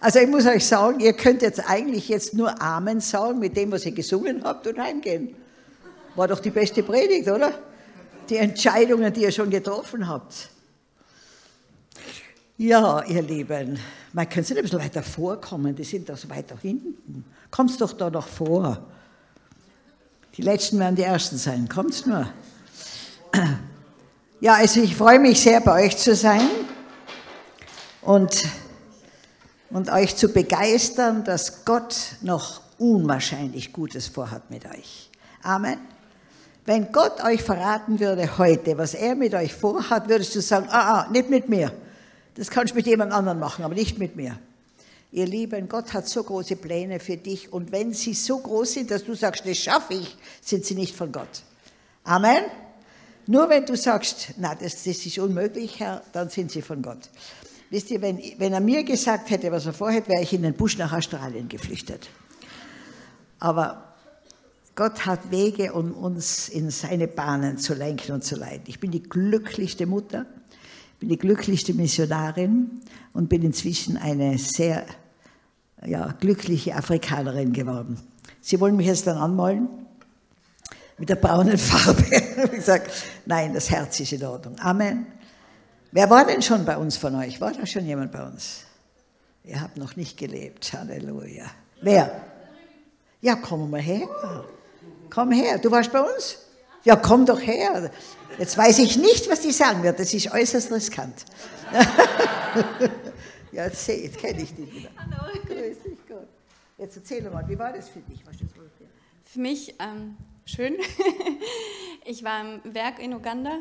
Also ich muss euch sagen, ihr könnt jetzt eigentlich jetzt nur Amen sagen mit dem, was ihr gesungen habt und heimgehen. War doch die beste Predigt, oder? Die Entscheidungen, die ihr schon getroffen habt. Ja, ihr Lieben, man könnte ein bisschen weiter vorkommen, die sind doch so weiter hinten. Kommst doch da noch vor. Die Letzten werden die Ersten sein, kommt's nur. Ja, also ich freue mich sehr, bei euch zu sein und, und euch zu begeistern, dass Gott noch unwahrscheinlich Gutes vorhat mit euch. Amen. Wenn Gott euch verraten würde heute, was er mit euch vorhat, würdest du sagen, ah, ah, nicht mit mir. Das kannst du mit jemand anderem machen, aber nicht mit mir. Ihr Lieben, Gott hat so große Pläne für dich und wenn sie so groß sind, dass du sagst, das schaffe ich, sind sie nicht von Gott. Amen. Nur wenn du sagst, na, das, das ist unmöglich, Herr, dann sind sie von Gott. Wisst ihr, wenn, wenn er mir gesagt hätte, was er vorhat, wäre ich in den Busch nach Australien geflüchtet. Aber Gott hat Wege, um uns in seine Bahnen zu lenken und zu leiten. Ich bin die glücklichste Mutter, bin die glücklichste Missionarin und bin inzwischen eine sehr ja, glückliche Afrikanerin geworden. Sie wollen mich jetzt dann anmalen? mit der braunen Farbe. ich gesagt, nein, das Herz ist in Ordnung. Amen. Wer war denn schon bei uns von euch? War da schon jemand bei uns? Ihr habt noch nicht gelebt. Halleluja. Wer? Ja, komm mal her. Komm her. Du warst bei uns? Ja, komm doch her. Jetzt weiß ich nicht, was die sagen wird. Das ist äußerst riskant. ja, jetzt, jetzt kenne ich dich wieder. Hallo. Grüß dich Gott. Jetzt erzähl mal, wie war das für dich? für mich ähm, schön. ich war im Werk in Uganda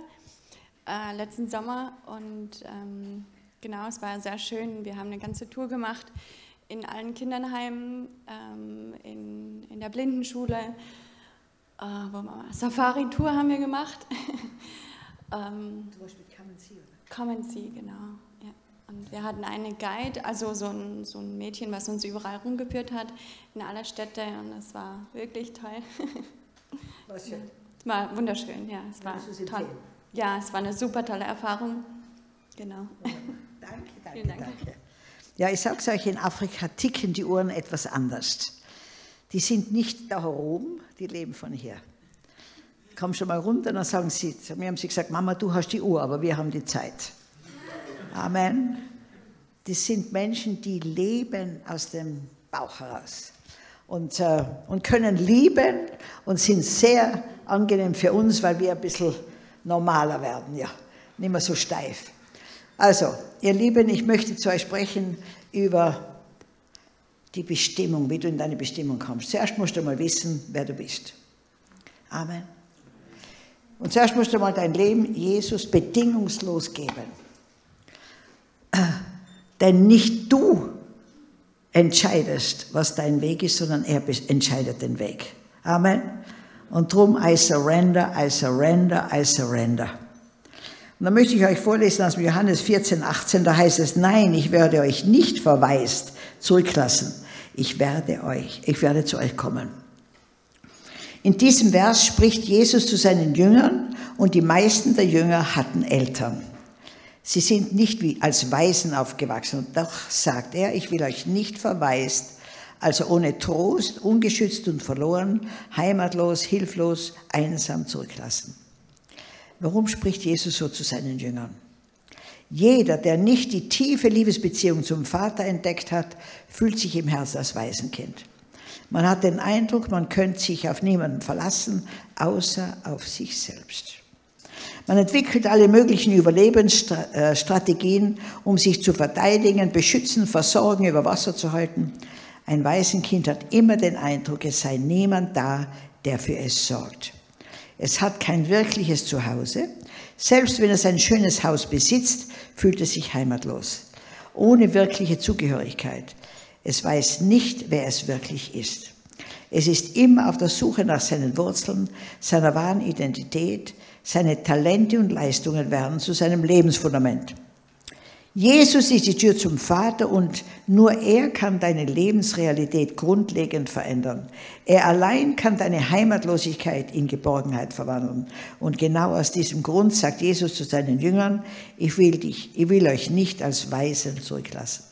äh, letzten Sommer und ähm, genau, es war sehr schön. Wir haben eine ganze Tour gemacht in allen Kinderheimen, ähm, in, in der Blindenschule. Äh, Safari-Tour haben wir gemacht. ähm, warst mit Come and See, oder? Come and See, genau. Ja. Und wir hatten eine Guide, also so ein, so ein Mädchen, was uns überall rumgeführt hat, in alle Städte und es war wirklich toll. War schön. Es war wunderschön, ja. Es war toll. Ja, es war eine super tolle Erfahrung. Genau. Danke, danke, Dank. danke. Ja, ich sage es euch, in Afrika ticken die Uhren etwas anders. Die sind nicht da oben, die leben von hier. Komm schon mal runter, dann sagen sie, mir haben sie gesagt, Mama, du hast die Uhr, aber wir haben die Zeit. Amen. Das sind Menschen, die leben aus dem Bauch heraus und, äh, und können lieben und sind sehr angenehm für uns, weil wir ein bisschen normaler werden, ja, nicht mehr so steif. Also, ihr Lieben, ich möchte zu euch sprechen über die Bestimmung, wie du in deine Bestimmung kommst. Zuerst musst du mal wissen, wer du bist. Amen. Und zuerst musst du mal dein Leben Jesus bedingungslos geben. Denn nicht du entscheidest, was dein Weg ist, sondern er entscheidet den Weg. Amen. Und drum, I surrender, I surrender, I surrender. Und dann möchte ich euch vorlesen aus Johannes 14, 18, da heißt es, nein, ich werde euch nicht verwaist zurücklassen. Ich werde euch, ich werde zu euch kommen. In diesem Vers spricht Jesus zu seinen Jüngern und die meisten der Jünger hatten Eltern. Sie sind nicht wie als Waisen aufgewachsen. Und doch sagt er, ich will euch nicht verwaist, also ohne Trost, ungeschützt und verloren, heimatlos, hilflos, einsam zurücklassen. Warum spricht Jesus so zu seinen Jüngern? Jeder, der nicht die tiefe Liebesbeziehung zum Vater entdeckt hat, fühlt sich im Herzen als Waisenkind. Man hat den Eindruck, man könnte sich auf niemanden verlassen, außer auf sich selbst. Man entwickelt alle möglichen Überlebensstrategien, um sich zu verteidigen, beschützen, versorgen, über Wasser zu halten. Ein Waisenkind hat immer den Eindruck, es sei niemand da, der für es sorgt. Es hat kein wirkliches Zuhause. Selbst wenn es ein schönes Haus besitzt, fühlt es sich heimatlos, ohne wirkliche Zugehörigkeit. Es weiß nicht, wer es wirklich ist. Es ist immer auf der Suche nach seinen Wurzeln, seiner wahren Identität, seine Talente und Leistungen werden zu seinem Lebensfundament. Jesus ist die Tür zum Vater und nur er kann deine Lebensrealität grundlegend verändern. Er allein kann deine Heimatlosigkeit in Geborgenheit verwandeln. Und genau aus diesem Grund sagt Jesus zu seinen Jüngern, ich will dich, ich will euch nicht als Weisen zurücklassen.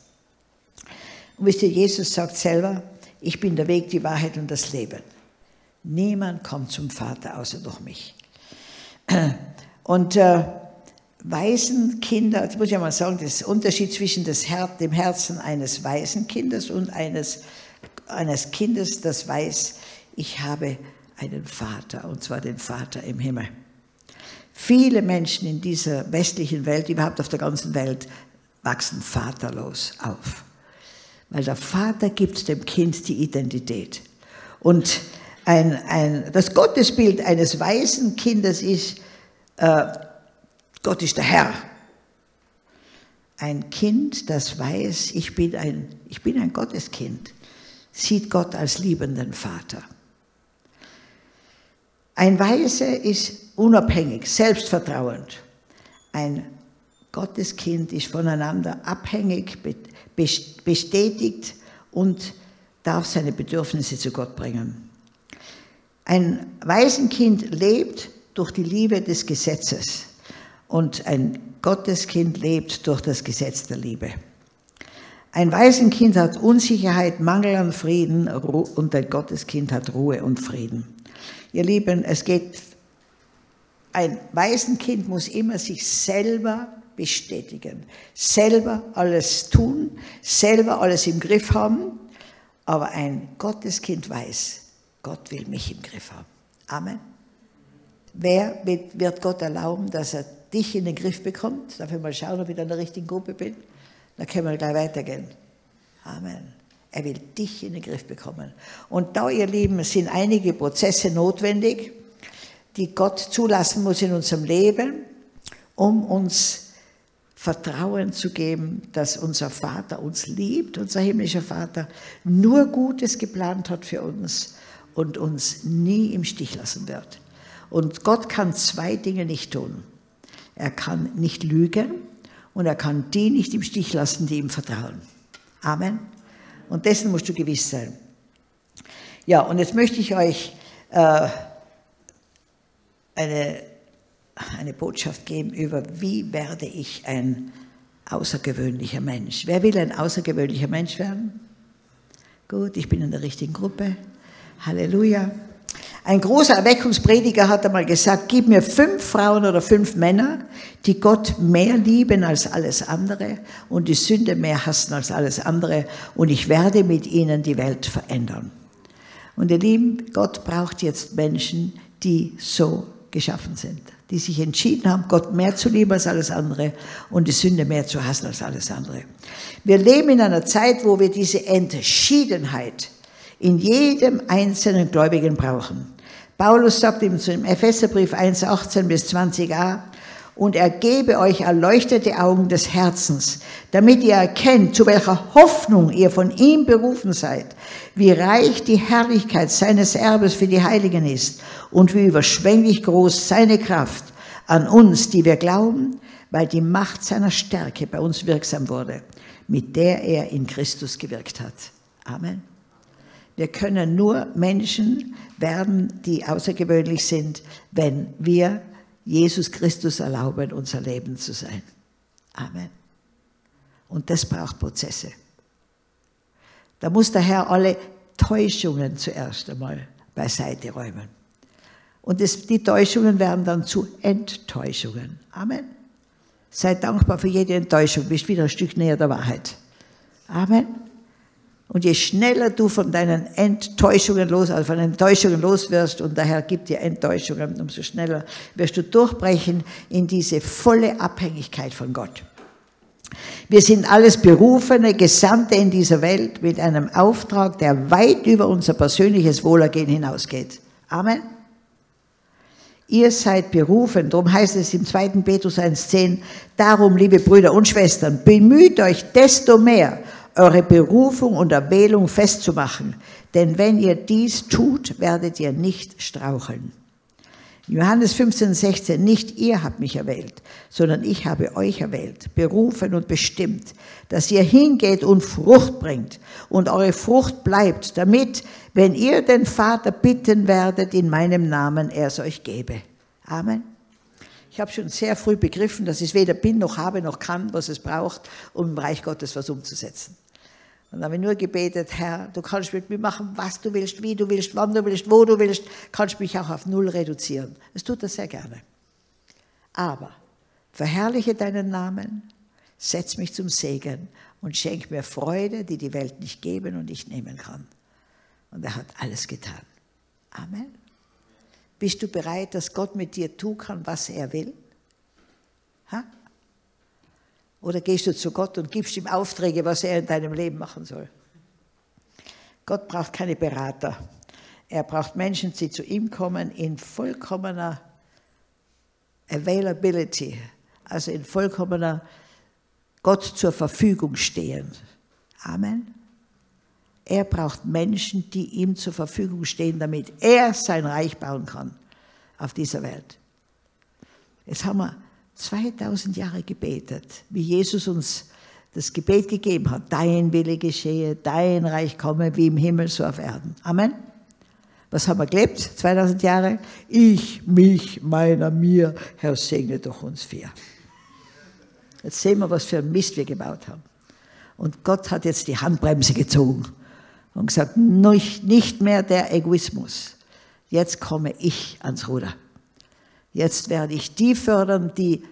Und wisst ihr, Jesus sagt selber, ich bin der Weg, die Wahrheit und das Leben. Niemand kommt zum Vater außer durch mich. Und äh, Waisenkinder, das muss ich ja mal sagen, das Unterschied zwischen das Her dem Herzen eines Waisenkindes und eines, eines Kindes, das weiß, ich habe einen Vater, und zwar den Vater im Himmel. Viele Menschen in dieser westlichen Welt, überhaupt auf der ganzen Welt, wachsen vaterlos auf. Weil der Vater gibt dem Kind die Identität. Und ein, ein, das Gottesbild eines weisen Kindes ist, äh, Gott ist der Herr. Ein Kind, das weiß, ich bin ein, ich bin ein Gotteskind, sieht Gott als liebenden Vater. Ein Weise ist unabhängig, selbstvertrauend. Ein Gotteskind ist voneinander abhängig, bestätigt und darf seine Bedürfnisse zu Gott bringen. Ein Waisenkind lebt durch die Liebe des Gesetzes und ein Gotteskind lebt durch das Gesetz der Liebe. Ein Waisenkind hat Unsicherheit, Mangel an Frieden und ein Gotteskind hat Ruhe und Frieden. Ihr Lieben, es geht, ein Waisenkind muss immer sich selber bestätigen, selber alles tun, selber alles im Griff haben, aber ein Gotteskind weiß, Gott will mich im Griff haben. Amen. Wer wird Gott erlauben, dass er dich in den Griff bekommt? Darf ich mal schauen, ob ich in der richtigen Gruppe bin? Dann können wir gleich weitergehen. Amen. Er will dich in den Griff bekommen. Und da, ihr Lieben, sind einige Prozesse notwendig, die Gott zulassen muss in unserem Leben, um uns Vertrauen zu geben, dass unser Vater uns liebt, unser himmlischer Vater nur Gutes geplant hat für uns und uns nie im Stich lassen wird. Und Gott kann zwei Dinge nicht tun. Er kann nicht lügen und er kann die nicht im Stich lassen, die ihm vertrauen. Amen. Und dessen musst du gewiss sein. Ja, und jetzt möchte ich euch äh, eine, eine Botschaft geben über, wie werde ich ein außergewöhnlicher Mensch. Wer will ein außergewöhnlicher Mensch werden? Gut, ich bin in der richtigen Gruppe. Halleluja. Ein großer Erweckungsprediger hat einmal gesagt, gib mir fünf Frauen oder fünf Männer, die Gott mehr lieben als alles andere und die Sünde mehr hassen als alles andere und ich werde mit ihnen die Welt verändern. Und ihr Lieben, Gott braucht jetzt Menschen, die so geschaffen sind, die sich entschieden haben, Gott mehr zu lieben als alles andere und die Sünde mehr zu hassen als alles andere. Wir leben in einer Zeit, wo wir diese Entschiedenheit in jedem einzelnen Gläubigen brauchen. Paulus sagt ihm im Epheserbrief 1, 18 bis 20a, und er gebe euch erleuchtete Augen des Herzens, damit ihr erkennt, zu welcher Hoffnung ihr von ihm berufen seid, wie reich die Herrlichkeit seines Erbes für die Heiligen ist und wie überschwänglich groß seine Kraft an uns, die wir glauben, weil die Macht seiner Stärke bei uns wirksam wurde, mit der er in Christus gewirkt hat. Amen. Wir können nur Menschen werden, die außergewöhnlich sind, wenn wir Jesus Christus erlauben, unser Leben zu sein. Amen. Und das braucht Prozesse. Da muss der Herr alle Täuschungen zuerst einmal beiseite räumen. Und das, die Täuschungen werden dann zu Enttäuschungen. Amen. Sei dankbar für jede Enttäuschung, bist wieder ein Stück näher der Wahrheit. Amen. Und je schneller du von deinen Enttäuschungen los, also von Enttäuschungen los wirst und der Herr gibt dir Enttäuschungen, umso schneller wirst du durchbrechen in diese volle Abhängigkeit von Gott. Wir sind alles berufene Gesandte in dieser Welt mit einem Auftrag, der weit über unser persönliches Wohlergehen hinausgeht. Amen. Ihr seid berufen, darum heißt es im 2. Petrus 1,10, darum, liebe Brüder und Schwestern, bemüht euch desto mehr, eure Berufung und Erwählung festzumachen, denn wenn ihr dies tut, werdet ihr nicht straucheln. Johannes 15, 16, nicht ihr habt mich erwählt, sondern ich habe euch erwählt, berufen und bestimmt, dass ihr hingeht und Frucht bringt und eure Frucht bleibt, damit, wenn ihr den Vater bitten werdet in meinem Namen, er es euch gebe. Amen. Ich habe schon sehr früh begriffen, dass ich weder bin noch habe noch kann, was es braucht, um im Reich Gottes was umzusetzen. Und dann habe ich nur gebetet, Herr, du kannst mit mir machen, was du willst, wie du willst, wann du willst, wo du willst, kannst mich auch auf Null reduzieren. Das tut er sehr gerne. Aber verherrliche deinen Namen, setz mich zum Segen und schenk mir Freude, die die Welt nicht geben und ich nehmen kann. Und er hat alles getan. Amen. Bist du bereit, dass Gott mit dir tun kann, was er will? Ha? Oder gehst du zu Gott und gibst ihm Aufträge, was er in deinem Leben machen soll? Gott braucht keine Berater. Er braucht Menschen, die zu ihm kommen in vollkommener Availability, also in vollkommener Gott zur Verfügung stehen. Amen. Er braucht Menschen, die ihm zur Verfügung stehen, damit er sein Reich bauen kann auf dieser Welt. Jetzt haben wir 2000 Jahre gebetet, wie Jesus uns das Gebet gegeben hat. Dein Wille geschehe, dein Reich komme, wie im Himmel, so auf Erden. Amen. Was haben wir gelebt? 2000 Jahre? Ich, mich, meiner, mir, Herr, segne doch uns vier. Jetzt sehen wir, was für ein Mist wir gebaut haben. Und Gott hat jetzt die Handbremse gezogen und gesagt, nicht mehr der Egoismus. Jetzt komme ich ans Ruder. Jetzt werde ich die fördern, die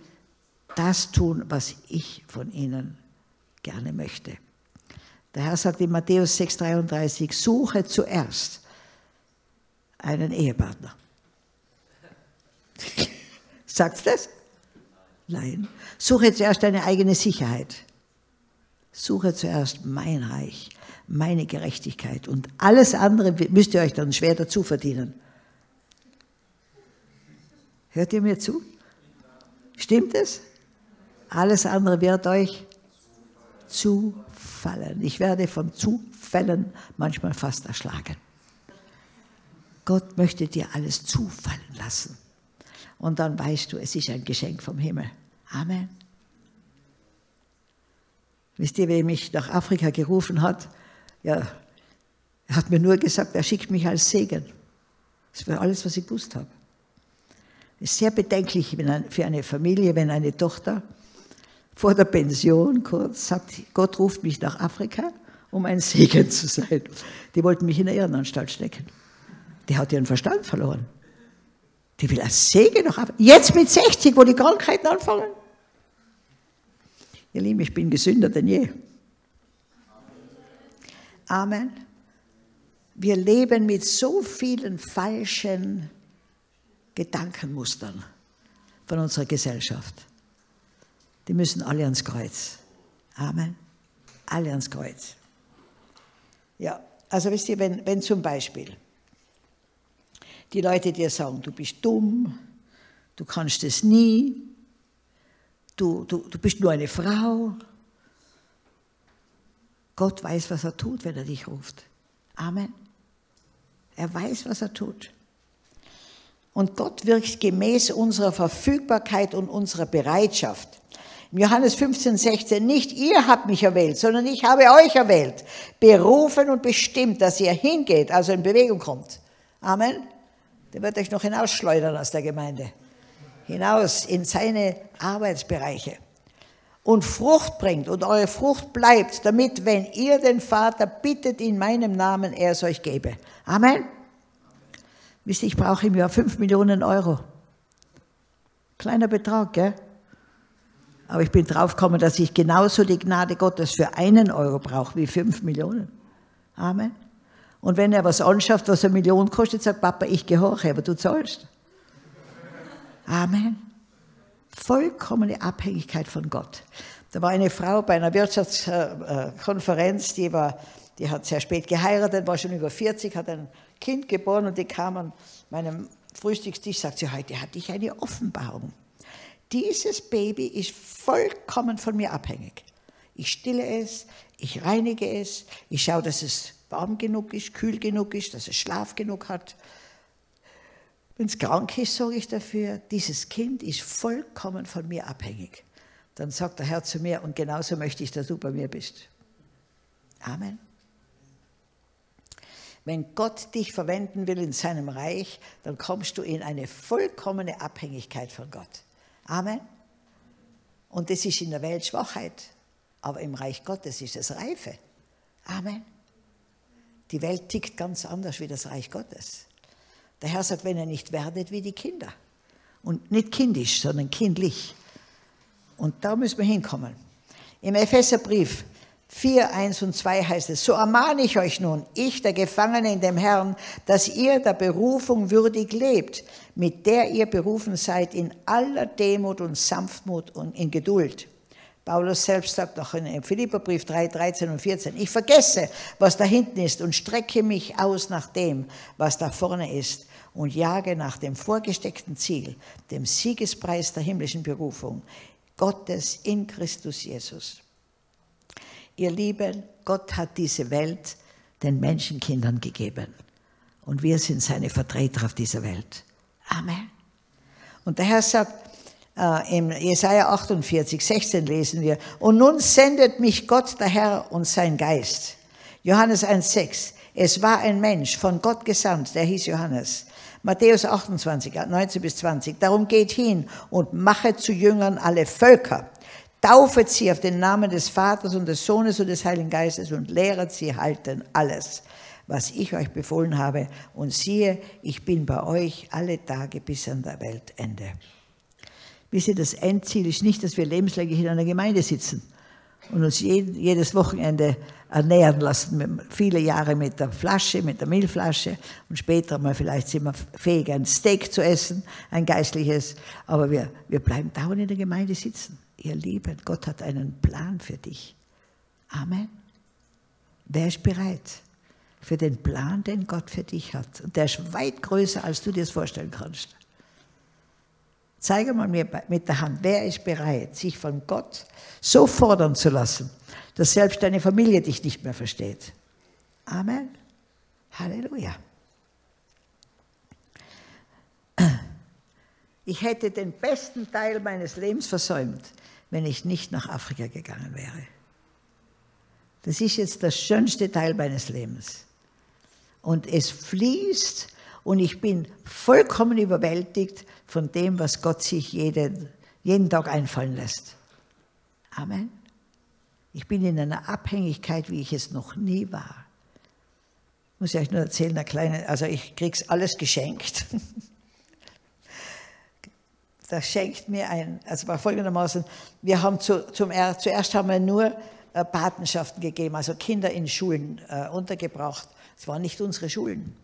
das tun, was ich von ihnen gerne möchte. Der Herr sagt in Matthäus 6,33, suche zuerst einen Ehepartner. Sagt das? Nein. Suche zuerst deine eigene Sicherheit. Suche zuerst mein Reich, meine Gerechtigkeit und alles andere müsst ihr euch dann schwer dazu verdienen. Hört ihr mir zu? Stimmt es? Alles andere wird euch zufallen. Ich werde von Zufällen manchmal fast erschlagen. Gott möchte dir alles zufallen lassen. Und dann weißt du, es ist ein Geschenk vom Himmel. Amen. Wisst ihr, wer mich nach Afrika gerufen hat? Ja, er hat mir nur gesagt, er schickt mich als Segen. Das war alles, was ich gewusst habe. Ist sehr bedenklich für eine Familie, wenn eine Tochter vor der Pension kurz sagt, Gott ruft mich nach Afrika, um ein Segen zu sein. Die wollten mich in der Irrenanstalt stecken. Die hat ihren Verstand verloren. Die will als Segen nach Afrika. Jetzt mit 60, wo die Krankheiten anfangen. Ihr Lieben, ich bin gesünder denn je. Amen. Wir leben mit so vielen falschen Gedankenmustern von unserer Gesellschaft. Die müssen alle ans Kreuz. Amen. Alle ans Kreuz. Ja, also wisst ihr, wenn, wenn zum Beispiel die Leute dir sagen, du bist dumm, du kannst es nie, du, du, du bist nur eine Frau, Gott weiß, was er tut, wenn er dich ruft. Amen. Er weiß, was er tut. Und Gott wirkt gemäß unserer Verfügbarkeit und unserer Bereitschaft. Im Johannes 15, 16, nicht ihr habt mich erwählt, sondern ich habe euch erwählt, berufen und bestimmt, dass ihr hingeht, also in Bewegung kommt. Amen. Der wird euch noch hinausschleudern aus der Gemeinde. Hinaus in seine Arbeitsbereiche. Und Frucht bringt und eure Frucht bleibt, damit, wenn ihr den Vater bittet in meinem Namen, er es euch gebe. Amen. Wisst ihr, ich brauche im Jahr 5 Millionen Euro. Kleiner Betrag, gell? Aber ich bin draufgekommen, dass ich genauso die Gnade Gottes für einen Euro brauche wie 5 Millionen. Amen. Und wenn er was anschafft, was eine Million kostet, sagt Papa, ich gehorche, aber du zahlst. Amen. Vollkommene Abhängigkeit von Gott. Da war eine Frau bei einer Wirtschaftskonferenz, die, war, die hat sehr spät geheiratet, war schon über 40, hat ein Kind geboren und die kam an meinem Frühstückstisch, sagt sie, heute hatte ich eine Offenbarung. Dieses Baby ist vollkommen von mir abhängig. Ich stille es, ich reinige es, ich schaue, dass es warm genug ist, kühl genug ist, dass es Schlaf genug hat. Wenn es krank ist, sorge ich dafür, dieses Kind ist vollkommen von mir abhängig. Dann sagt der Herr zu mir, und genauso möchte ich, dass du bei mir bist. Amen. Wenn Gott dich verwenden will in seinem Reich, dann kommst du in eine vollkommene Abhängigkeit von Gott. Amen. Und das ist in der Welt Schwachheit, aber im Reich Gottes ist es Reife. Amen. Die Welt tickt ganz anders wie das Reich Gottes. Der Herr sagt, wenn ihr nicht werdet wie die Kinder. Und nicht kindisch, sondern kindlich. Und da müssen wir hinkommen. Im Epheserbrief 4, 1 und 2 heißt es, so ermahne ich euch nun, ich, der Gefangene in dem Herrn, dass ihr der Berufung würdig lebt, mit der ihr berufen seid in aller Demut und Sanftmut und in Geduld. Paulus selbst sagt noch in Philipperbrief 3, 13 und 14, ich vergesse, was da hinten ist und strecke mich aus nach dem, was da vorne ist und jage nach dem vorgesteckten Ziel, dem Siegespreis der himmlischen Berufung, Gottes in Christus Jesus. Ihr Lieben, Gott hat diese Welt den Menschenkindern gegeben. Und wir sind seine Vertreter auf dieser Welt. Amen. Und der Herr sagt, äh, im Jesaja 48, 16 lesen wir, und nun sendet mich Gott, der Herr und sein Geist. Johannes 1, 6. Es war ein Mensch von Gott gesandt, der hieß Johannes. Matthäus 28, 19 bis 20. Darum geht hin und mache zu Jüngern alle Völker taufet sie auf den Namen des Vaters und des Sohnes und des Heiligen Geistes und lehret sie halten alles, was ich euch befohlen habe. Und siehe, ich bin bei euch alle Tage bis an der Weltende. Wisst ihr, das Endziel ist nicht, dass wir lebenslänglich in einer Gemeinde sitzen und uns jedes Wochenende ernähren lassen, viele Jahre mit der Flasche, mit der Milchflasche und später mal vielleicht sind wir fähig, ein Steak zu essen, ein geistliches, aber wir, wir bleiben dauernd in der Gemeinde sitzen ihr Lieben, Gott hat einen Plan für dich. Amen. Wer ist bereit für den Plan, den Gott für dich hat? Und der ist weit größer, als du dir das vorstellen kannst. Zeige mal mir mit der Hand, wer ist bereit, sich von Gott so fordern zu lassen, dass selbst deine Familie dich nicht mehr versteht. Amen. Halleluja. Ich hätte den besten Teil meines Lebens versäumt, wenn ich nicht nach Afrika gegangen wäre. Das ist jetzt der schönste Teil meines Lebens. Und es fließt und ich bin vollkommen überwältigt von dem, was Gott sich jeden, jeden Tag einfallen lässt. Amen. Ich bin in einer Abhängigkeit, wie ich es noch nie war. Muss ich euch nur erzählen, eine kleine, also ich krieg's alles geschenkt. das schenkt mir ein, also war folgendermaßen, wir haben zu, zum, zuerst haben wir nur äh, Patenschaften gegeben, also Kinder in Schulen äh, untergebracht. Es waren nicht unsere Schulen.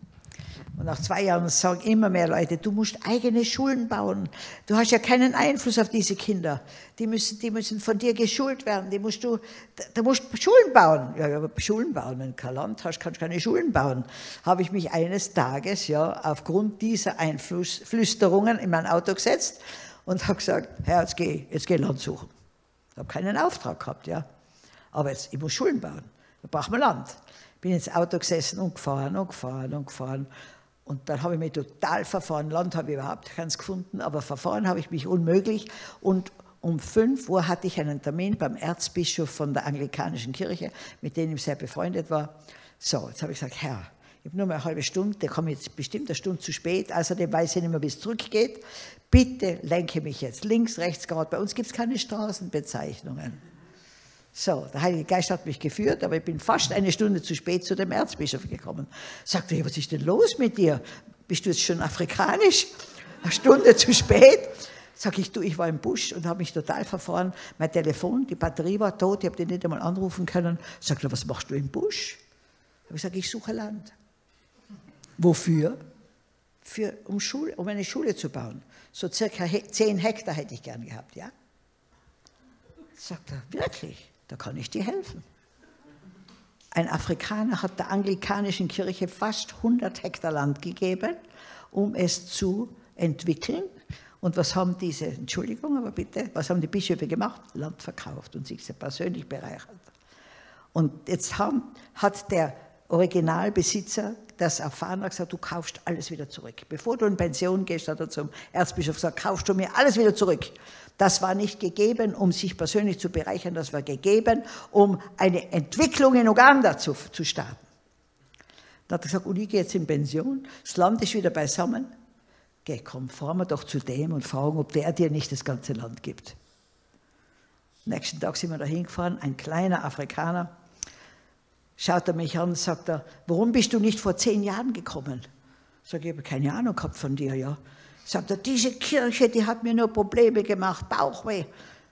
Und nach zwei Jahren sagen immer mehr Leute, du musst eigene Schulen bauen. Du hast ja keinen Einfluss auf diese Kinder. Die müssen, die müssen von dir geschult werden. Die musst du, da musst Schulen bauen. Ja, aber Schulen bauen. Wenn du kein Land hast, kannst du keine Schulen bauen. Habe ich mich eines Tages, ja, aufgrund dieser Einflüsterungen in mein Auto gesetzt und habe gesagt, Herr, jetzt geh, jetzt geh Land suchen. Ich habe keinen Auftrag gehabt, ja. Aber jetzt, ich muss Schulen bauen. Da braucht man Land. Bin ins Auto gesessen und gefahren und gefahren und gefahren und dann habe ich mich total verfahren. Land habe ich überhaupt keins gefunden, aber verfahren habe ich mich unmöglich. Und um 5 Uhr hatte ich einen Termin beim Erzbischof von der anglikanischen Kirche, mit dem ich sehr befreundet war. So, jetzt habe ich gesagt, Herr, ich habe nur mal eine halbe Stunde, der kommt jetzt bestimmt eine Stunde zu spät, außerdem weiß ich nicht mehr, wie es zurückgeht. Bitte lenke mich jetzt links, rechts, gerade. Bei uns gibt es keine Straßenbezeichnungen. So, der Heilige Geist hat mich geführt, aber ich bin fast eine Stunde zu spät zu dem Erzbischof gekommen. Sagte, hey, was ist denn los mit dir? Bist du jetzt schon afrikanisch? Eine Stunde zu spät? Sag ich, du, ich war im Busch und habe mich total verfahren. Mein Telefon, die Batterie war tot, ich habe den nicht einmal anrufen können. Sagt er, was machst du im Busch? Habe ich gesagt, ich suche Land. Wofür? Für, um, Schule, um eine Schule zu bauen. So circa 10 Hektar hätte ich gern gehabt, ja? Sagt er, wirklich? Da kann ich dir helfen. Ein Afrikaner hat der anglikanischen Kirche fast 100 Hektar Land gegeben, um es zu entwickeln. Und was haben diese, Entschuldigung, aber bitte, was haben die Bischöfe gemacht? Land verkauft und sich sehr persönlich bereichert. Und jetzt haben, hat der Originalbesitzer das erfahren hat gesagt, du kaufst alles wieder zurück. Bevor du in Pension gehst, hat er zum Erzbischof gesagt, kaufst du mir alles wieder zurück. Das war nicht gegeben, um sich persönlich zu bereichern, das war gegeben, um eine Entwicklung in Uganda zu, zu starten. Dann hat er gesagt, und ich gehe jetzt in Pension, das Land ist wieder beisammen. Geh, komm, fahren wir doch zu dem und fragen, ob der dir nicht das ganze Land gibt. Nächsten Tag sind wir da hingefahren, ein kleiner Afrikaner, schaut er mich an und sagt er, warum bist du nicht vor zehn Jahren gekommen? Sag ich, ich habe keine Ahnung gehabt von dir, ja. Sagt er, diese Kirche, die hat mir nur Probleme gemacht, Bauchweh.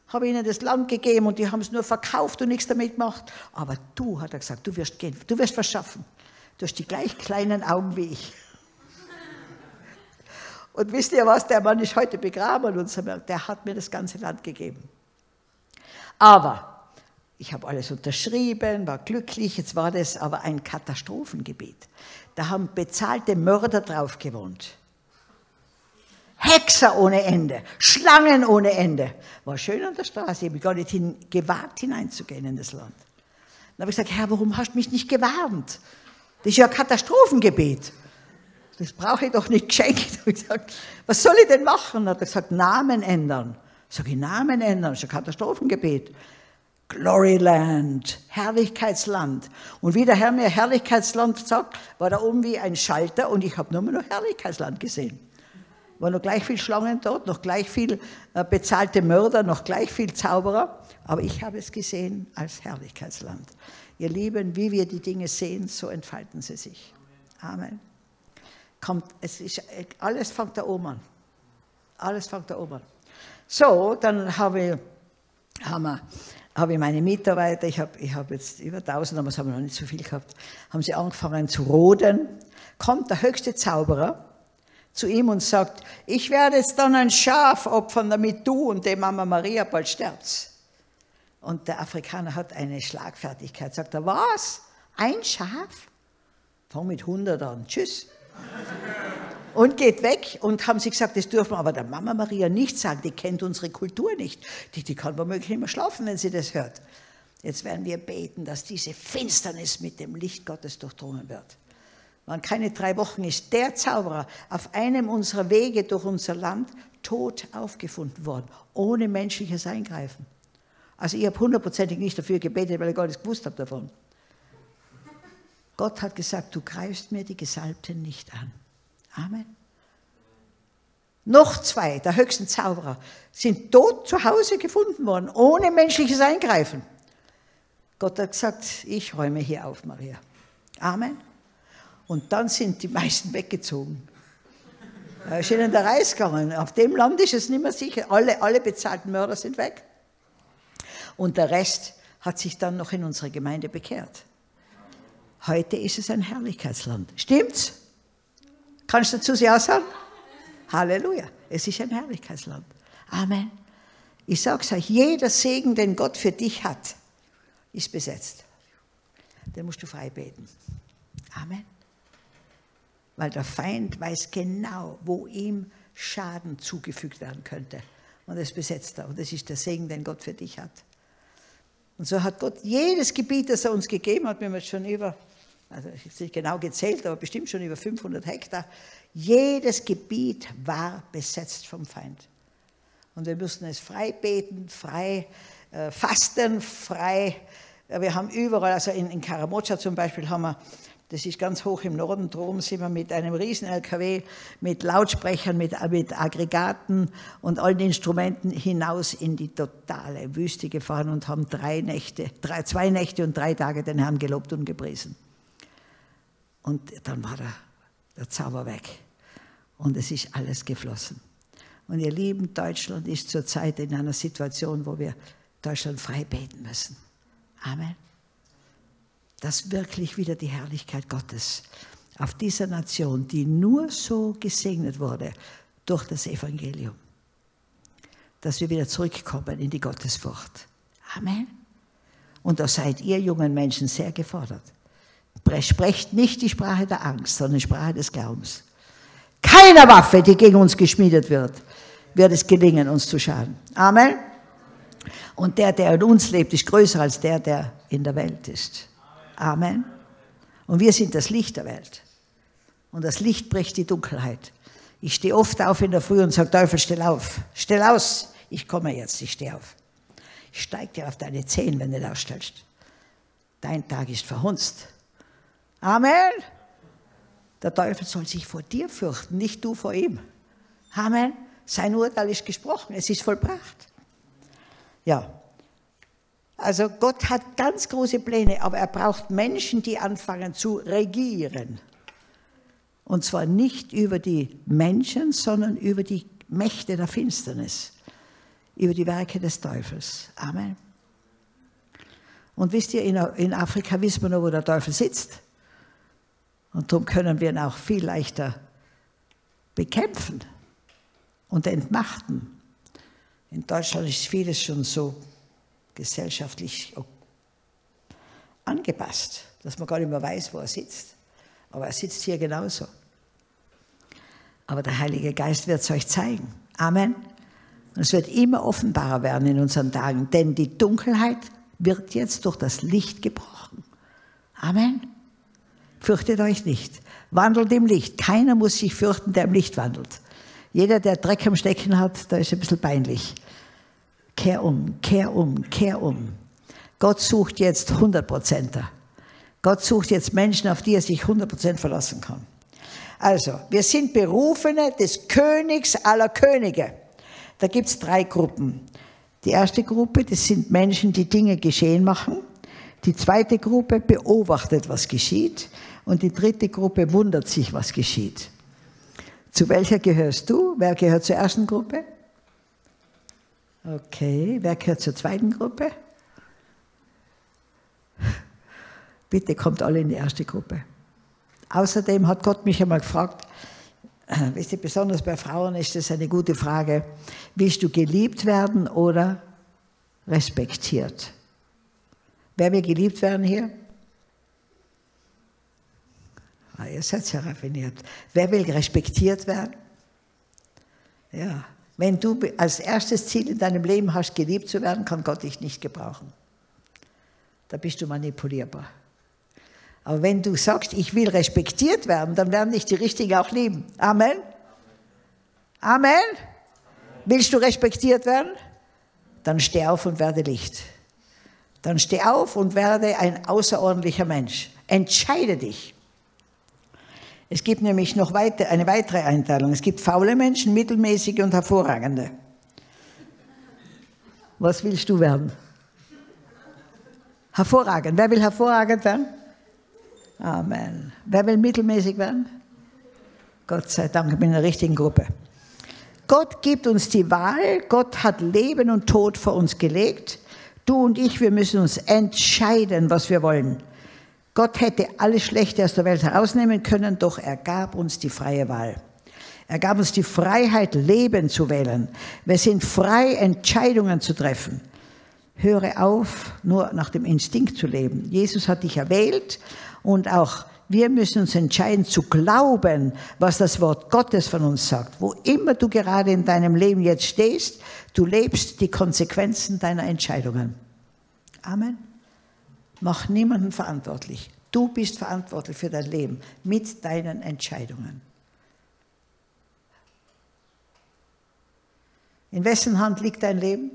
Habe ihnen das Land gegeben und die haben es nur verkauft und nichts damit gemacht. Aber du, hat er gesagt, du wirst gehen, du wirst was schaffen. Du hast die gleich kleinen Augen wie ich. Und wisst ihr was, der Mann ist heute begraben und so, der hat mir das ganze Land gegeben. Aber ich habe alles unterschrieben, war glücklich, jetzt war das aber ein Katastrophengebiet. Da haben bezahlte Mörder drauf gewohnt. Hexer ohne Ende, Schlangen ohne Ende. War schön an der Straße, ich habe gar nicht hin, gewagt hineinzugehen in das Land. Dann habe ich gesagt, Herr, warum hast du mich nicht gewarnt? Das ist ja ein Katastrophengebiet. Das brauche ich doch nicht geschenkt. Ich gesagt, was soll ich denn machen? Dann hat er gesagt, Namen ändern. Sag ich, Namen ändern, das ist ein Katastrophengebiet. Gloryland, Herrlichkeitsland. Und wie der Herr mir Herrlichkeitsland sagt, war da oben wie ein Schalter und ich habe nur noch Herrlichkeitsland gesehen. War noch gleich viel Schlangen dort, noch gleich viel äh, bezahlte Mörder, noch gleich viel Zauberer. Aber ich habe es gesehen als Herrlichkeitsland. Ihr Lieben, wie wir die Dinge sehen, so entfalten sie sich. Amen. Kommt, es ist, alles fängt da oben an. Alles fängt da oben an. So, dann habe ich, haben wir, habe ich meine Mitarbeiter, ich habe, ich habe jetzt über 1000, aber es haben wir noch nicht so viel gehabt, haben sie angefangen zu roden. Kommt der höchste Zauberer zu ihm und sagt, ich werde jetzt dann ein Schaf opfern, damit du und die Mama Maria bald sterbst. Und der Afrikaner hat eine Schlagfertigkeit. Sagt er, was? Ein Schaf? Fang mit 100 an. Tschüss. Und geht weg und haben sie gesagt, das dürfen wir aber der Mama Maria nicht sagen, die kennt unsere Kultur nicht. Die, die kann womöglich mehr schlafen, wenn sie das hört. Jetzt werden wir beten, dass diese Finsternis mit dem Licht Gottes durchdrungen wird. Waren keine drei Wochen ist der Zauberer auf einem unserer Wege durch unser Land tot aufgefunden worden, ohne menschliches Eingreifen. Also ich habe hundertprozentig nicht dafür gebetet, weil ich gar nichts gewusst habe davon. Gott hat gesagt, du greifst mir die Gesalbten nicht an. Amen. Noch zwei, der höchsten Zauberer, sind tot zu Hause gefunden worden, ohne menschliches Eingreifen. Gott hat gesagt, ich räume hier auf, Maria. Amen. Und dann sind die meisten weggezogen. Da ist ihnen der Reis gegangen. Auf dem Land ist es nicht mehr sicher. Alle, alle bezahlten Mörder sind weg. Und der Rest hat sich dann noch in unsere Gemeinde bekehrt. Heute ist es ein Herrlichkeitsland. Stimmt's? Kannst du dazu ja sagen? Halleluja. Es ist ein Herrlichkeitsland. Amen. Ich sage es euch, jeder Segen, den Gott für dich hat, ist besetzt. Den musst du frei beten. Amen. Weil der Feind weiß genau, wo ihm Schaden zugefügt werden könnte. Und das besetzt er. Und das ist der Segen, den Gott für dich hat. Und so hat Gott jedes Gebiet, das er uns gegeben hat, wir haben jetzt schon über, also ich habe nicht genau gezählt, aber bestimmt schon über 500 Hektar, jedes Gebiet war besetzt vom Feind. Und wir mussten es frei beten, frei äh, fasten, frei. Wir haben überall, also in, in Karamocha zum Beispiel, haben wir das ist ganz hoch im Norden. Drum sind wir mit einem riesen LKW, mit Lautsprechern, mit, mit Aggregaten und allen Instrumenten hinaus in die totale Wüste gefahren und haben drei Nächte, drei, zwei Nächte und drei Tage den Herrn gelobt und gepriesen. Und dann war der, der Zauber weg. Und es ist alles geflossen. Und ihr Lieben, Deutschland ist zurzeit in einer Situation, wo wir Deutschland frei beten müssen. Amen dass wirklich wieder die Herrlichkeit Gottes auf dieser Nation, die nur so gesegnet wurde durch das Evangelium, dass wir wieder zurückkommen in die Gottesfurcht. Amen. Und da seid ihr jungen Menschen sehr gefordert. Sprecht nicht die Sprache der Angst, sondern die Sprache des Glaubens. Keiner Waffe, die gegen uns geschmiedet wird, wird es gelingen, uns zu schaden. Amen. Und der, der in uns lebt, ist größer als der, der in der Welt ist. Amen. Und wir sind das Licht der Welt. Und das Licht bricht die Dunkelheit. Ich stehe oft auf in der Früh und sage, Teufel, stell auf, stell aus. Ich komme jetzt, ich stehe auf. Ich steige dir auf deine Zehen, wenn du das ausstellst. Dein Tag ist verhunzt. Amen. Der Teufel soll sich vor dir fürchten, nicht du vor ihm. Amen. Sein Urteil ist gesprochen, es ist vollbracht. Ja. Also Gott hat ganz große Pläne, aber er braucht Menschen, die anfangen zu regieren. Und zwar nicht über die Menschen, sondern über die Mächte der Finsternis, über die Werke des Teufels. Amen. Und wisst ihr, in Afrika wissen wir noch, wo der Teufel sitzt. Und darum können wir ihn auch viel leichter bekämpfen und entmachten. In Deutschland ist vieles schon so gesellschaftlich angepasst, dass man gar nicht mehr weiß, wo er sitzt. Aber er sitzt hier genauso. Aber der Heilige Geist wird es euch zeigen. Amen. Und es wird immer offenbarer werden in unseren Tagen, denn die Dunkelheit wird jetzt durch das Licht gebrochen. Amen. Fürchtet euch nicht. Wandelt im Licht. Keiner muss sich fürchten, der im Licht wandelt. Jeder, der Dreck am Stecken hat, da ist ein bisschen peinlich. Kehr um, kehr um, kehr um. Gott sucht jetzt 100%er. Gott sucht jetzt Menschen, auf die er sich 100% verlassen kann. Also, wir sind Berufene des Königs aller Könige. Da gibt es drei Gruppen. Die erste Gruppe, das sind Menschen, die Dinge geschehen machen. Die zweite Gruppe beobachtet, was geschieht. Und die dritte Gruppe wundert sich, was geschieht. Zu welcher gehörst du? Wer gehört zur ersten Gruppe? Okay, wer gehört zur zweiten Gruppe? Bitte kommt alle in die erste Gruppe. Außerdem hat Gott mich einmal gefragt, äh, wisst ihr, besonders bei Frauen ist das eine gute Frage, willst du geliebt werden oder respektiert? Wer will geliebt werden hier? Ah, ihr seid ja raffiniert. Wer will respektiert werden? Ja, wenn du als erstes Ziel in deinem Leben hast, geliebt zu werden, kann Gott dich nicht gebrauchen. Da bist du manipulierbar. Aber wenn du sagst, ich will respektiert werden, dann werden dich die Richtigen auch lieben. Amen. Amen. Willst du respektiert werden? Dann steh auf und werde Licht. Dann steh auf und werde ein außerordentlicher Mensch. Entscheide dich. Es gibt nämlich noch weiter, eine weitere Einteilung. Es gibt faule Menschen, mittelmäßige und hervorragende. Was willst du werden? Hervorragend. Wer will hervorragend werden? Amen. Wer will mittelmäßig werden? Gott sei Dank, ich bin in der richtigen Gruppe. Gott gibt uns die Wahl. Gott hat Leben und Tod vor uns gelegt. Du und ich, wir müssen uns entscheiden, was wir wollen. Gott hätte alles Schlechte aus der Welt herausnehmen können, doch er gab uns die freie Wahl. Er gab uns die Freiheit, Leben zu wählen. Wir sind frei, Entscheidungen zu treffen. Höre auf, nur nach dem Instinkt zu leben. Jesus hat dich erwählt und auch wir müssen uns entscheiden zu glauben, was das Wort Gottes von uns sagt. Wo immer du gerade in deinem Leben jetzt stehst, du lebst die Konsequenzen deiner Entscheidungen. Amen. Mach niemanden verantwortlich. Du bist verantwortlich für dein Leben mit deinen Entscheidungen. In wessen Hand liegt dein Leben?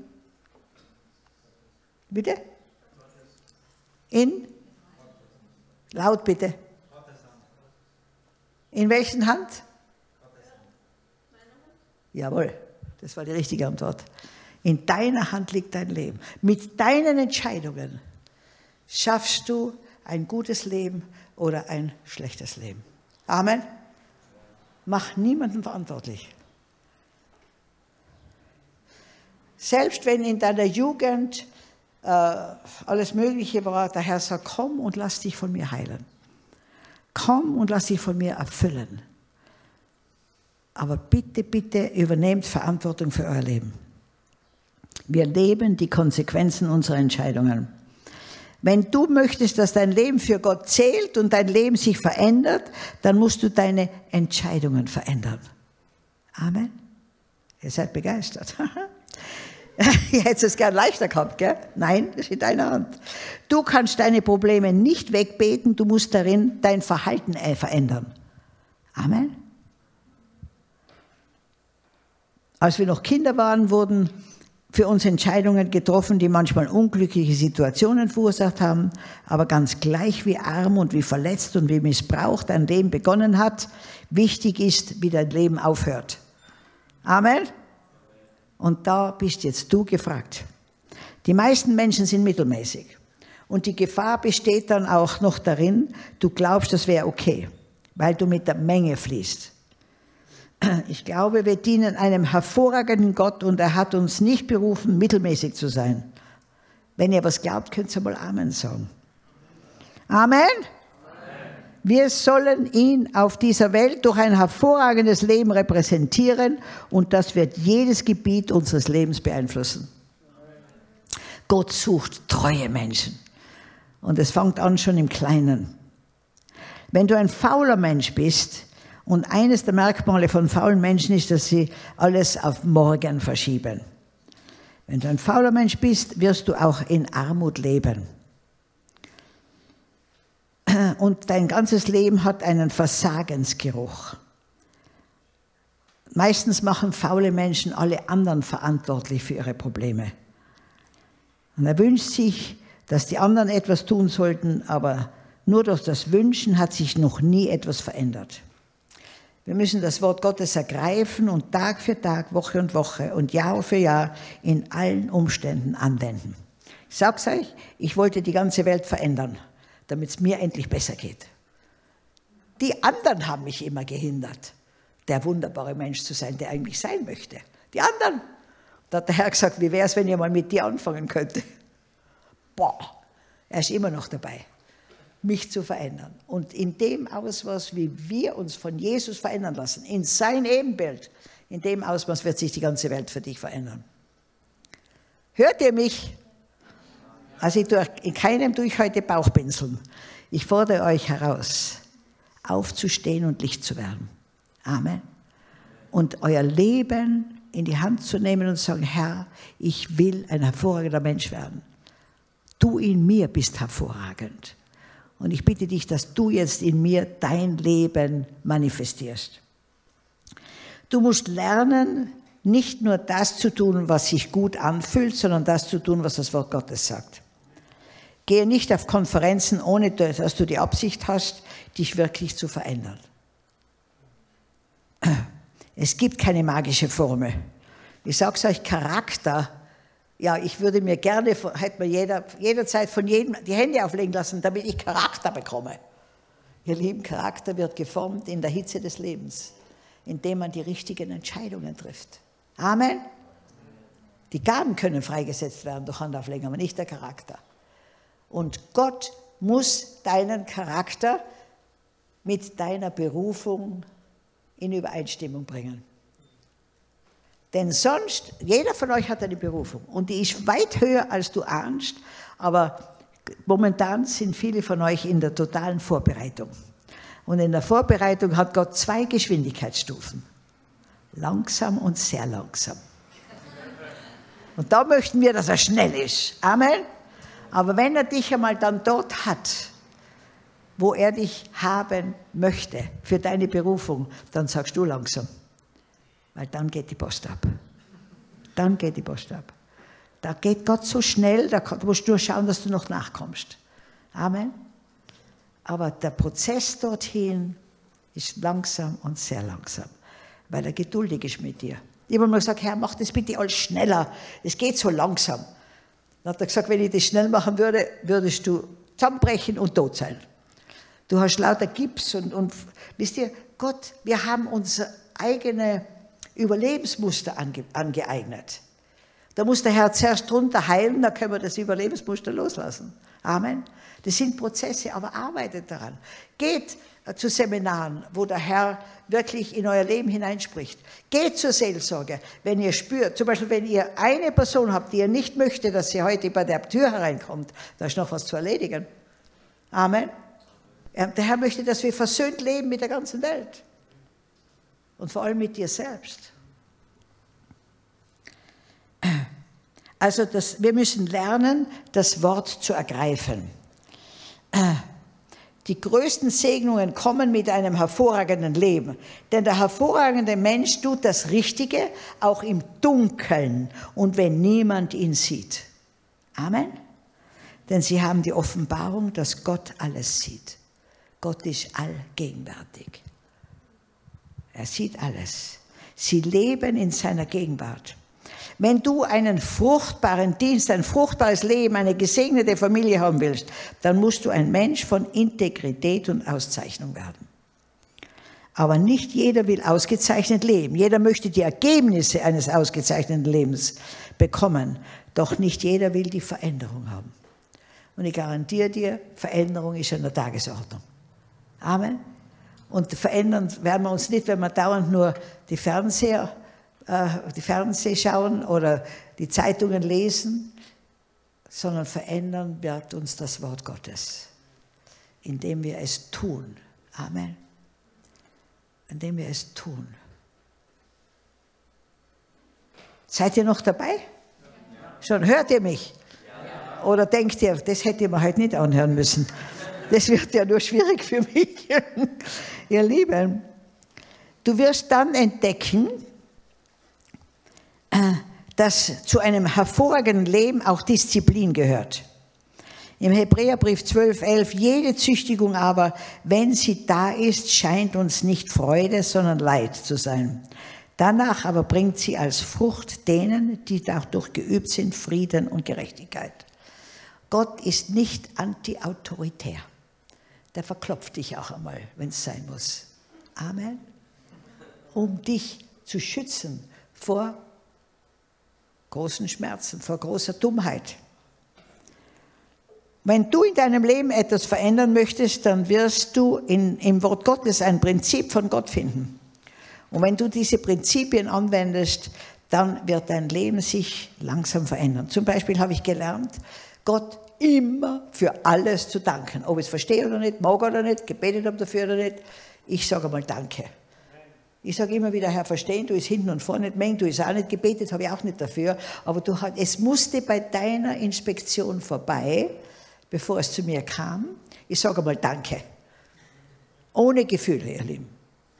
Bitte? In? Laut bitte. In welchen Hand? Jawohl, das war die richtige Antwort. In deiner Hand liegt dein Leben. Mit deinen Entscheidungen schaffst du ein gutes Leben oder ein schlechtes Leben. Amen. Mach niemanden verantwortlich. Selbst wenn in deiner Jugend äh, alles Mögliche war, der Herr sagt, komm und lass dich von mir heilen. Komm und lass dich von mir erfüllen. Aber bitte, bitte übernehmt Verantwortung für euer Leben. Wir leben die Konsequenzen unserer Entscheidungen. Wenn du möchtest, dass dein Leben für Gott zählt und dein Leben sich verändert, dann musst du deine Entscheidungen verändern. Amen. Ihr seid begeistert. Ihr hättet es gern leichter gehabt, gell? Nein, das ist in deiner Hand. Du kannst deine Probleme nicht wegbeten, du musst darin dein Verhalten äh, verändern. Amen. Als wir noch Kinder waren, wurden für uns Entscheidungen getroffen, die manchmal unglückliche Situationen verursacht haben, aber ganz gleich wie arm und wie verletzt und wie missbraucht dein Leben begonnen hat, wichtig ist, wie dein Leben aufhört. Amen. Und da bist jetzt du gefragt. Die meisten Menschen sind mittelmäßig. Und die Gefahr besteht dann auch noch darin, du glaubst, das wäre okay, weil du mit der Menge fließt. Ich glaube, wir dienen einem hervorragenden Gott und er hat uns nicht berufen, mittelmäßig zu sein. Wenn ihr was glaubt, könnt ihr mal Amen sagen. Amen. Wir sollen ihn auf dieser Welt durch ein hervorragendes Leben repräsentieren und das wird jedes Gebiet unseres Lebens beeinflussen. Gott sucht treue Menschen. Und es fängt an schon im Kleinen. Wenn du ein fauler Mensch bist, und eines der Merkmale von faulen Menschen ist, dass sie alles auf morgen verschieben. Wenn du ein fauler Mensch bist, wirst du auch in Armut leben. Und dein ganzes Leben hat einen Versagensgeruch. Meistens machen faule Menschen alle anderen verantwortlich für ihre Probleme. Und er wünscht sich, dass die anderen etwas tun sollten, aber nur durch das Wünschen hat sich noch nie etwas verändert. Wir müssen das Wort Gottes ergreifen und Tag für Tag, Woche und Woche und Jahr für Jahr in allen Umständen anwenden. Ich sag's euch, ich wollte die ganze Welt verändern, damit es mir endlich besser geht. Die anderen haben mich immer gehindert, der wunderbare Mensch zu sein, der eigentlich sein möchte. Die anderen. Da hat der Herr gesagt, wie wäre es, wenn ihr mal mit dir anfangen könnte? boah, er ist immer noch dabei, mich zu verändern. Und in dem Ausmaß, wie wir uns von Jesus verändern lassen, in sein Ebenbild, in dem Ausmaß wird sich die ganze Welt für dich verändern. Hört ihr mich? Also ich tue in keinem durch heute Bauchpinseln. Ich fordere euch heraus, aufzustehen und Licht zu werden. Amen. Und euer Leben in die Hand zu nehmen und zu sagen, Herr, ich will ein hervorragender Mensch werden. Du in mir bist hervorragend. Und ich bitte dich, dass du jetzt in mir dein Leben manifestierst. Du musst lernen, nicht nur das zu tun, was sich gut anfühlt, sondern das zu tun, was das Wort Gottes sagt. Gehe nicht auf Konferenzen, ohne dass du die Absicht hast, dich wirklich zu verändern. Es gibt keine magische Formel. Ich sage es euch, Charakter ja, ich würde mir gerne, hätte mir jeder, jederzeit von jedem die Hände auflegen lassen, damit ich Charakter bekomme. Ihr lieben Charakter wird geformt in der Hitze des Lebens, indem man die richtigen Entscheidungen trifft. Amen. Die Gaben können freigesetzt werden durch Handauflegen, aber nicht der Charakter. Und Gott muss deinen Charakter mit deiner Berufung in Übereinstimmung bringen. Denn sonst, jeder von euch hat eine Berufung und die ist weit höher, als du ahnst, aber momentan sind viele von euch in der totalen Vorbereitung. Und in der Vorbereitung hat Gott zwei Geschwindigkeitsstufen. Langsam und sehr langsam. Und da möchten wir, dass er schnell ist. Amen. Aber wenn er dich einmal dann dort hat, wo er dich haben möchte für deine Berufung, dann sagst du langsam. Weil dann geht die Post ab. Dann geht die Post ab. Da geht Gott so schnell, da musst du nur schauen, dass du noch nachkommst. Amen. Aber der Prozess dorthin ist langsam und sehr langsam, weil er geduldig ist mit dir. Ich habe mal gesagt, Herr, mach das bitte alles schneller. Es geht so langsam. Dann hat er gesagt, wenn ich das schnell machen würde, würdest du zusammenbrechen und tot sein. Du hast lauter Gips und, und wisst ihr, Gott, wir haben unsere eigene Überlebensmuster ange, angeeignet. Da muss der Herr zuerst drunter heilen, dann können wir das Überlebensmuster loslassen. Amen. Das sind Prozesse, aber arbeitet daran. Geht äh, zu Seminaren, wo der Herr wirklich in euer Leben hineinspricht. Geht zur Seelsorge, wenn ihr spürt, zum Beispiel wenn ihr eine Person habt, die ihr nicht möchte, dass sie heute bei der Tür hereinkommt, da ist noch was zu erledigen. Amen. Der Herr möchte, dass wir versöhnt leben mit der ganzen Welt und vor allem mit dir selbst. Also das, wir müssen lernen, das Wort zu ergreifen. Die größten Segnungen kommen mit einem hervorragenden Leben. Denn der hervorragende Mensch tut das Richtige auch im Dunkeln und wenn niemand ihn sieht. Amen. Denn sie haben die Offenbarung, dass Gott alles sieht. Gott ist allgegenwärtig. Er sieht alles. Sie leben in seiner Gegenwart. Wenn du einen fruchtbaren Dienst, ein fruchtbares Leben, eine gesegnete Familie haben willst, dann musst du ein Mensch von Integrität und Auszeichnung werden. Aber nicht jeder will ausgezeichnet leben. Jeder möchte die Ergebnisse eines ausgezeichneten Lebens bekommen. Doch nicht jeder will die Veränderung haben. Und ich garantiere dir, Veränderung ist an der Tagesordnung. Amen. Und verändern werden wir uns nicht, wenn wir dauernd nur die Fernseher äh, die Fernseh schauen oder die Zeitungen lesen, sondern verändern wird uns das Wort Gottes, indem wir es tun. Amen. Indem wir es tun. Seid ihr noch dabei? Schon hört ihr mich? Oder denkt ihr, das hätte man heute nicht anhören müssen? Das wird ja nur schwierig für mich. ihr Lieben, du wirst dann entdecken, dass zu einem hervorragenden Leben auch Disziplin gehört. Im Hebräerbrief 12, 11, jede Züchtigung aber, wenn sie da ist, scheint uns nicht Freude, sondern Leid zu sein. Danach aber bringt sie als Frucht denen, die dadurch geübt sind, Frieden und Gerechtigkeit. Gott ist nicht anti-autoritär. Der verklopft dich auch einmal, wenn es sein muss. Amen. Um dich zu schützen vor großen Schmerzen, vor großer Dummheit. Wenn du in deinem Leben etwas verändern möchtest, dann wirst du in, im Wort Gottes ein Prinzip von Gott finden. Und wenn du diese Prinzipien anwendest, dann wird dein Leben sich langsam verändern. Zum Beispiel habe ich gelernt, Gott immer für alles zu danken. Ob ich es verstehe oder nicht, mag oder nicht, gebetet habe dafür oder nicht, ich sage mal Danke. Ich sage immer wieder, Herr, verstehen, du ist hinten und vorne nicht mengen, du ist auch nicht gebetet, habe ich auch nicht dafür. Aber du, es musste bei deiner Inspektion vorbei, bevor es zu mir kam. Ich sage mal Danke. Ohne Gefühle, ihr Lieben.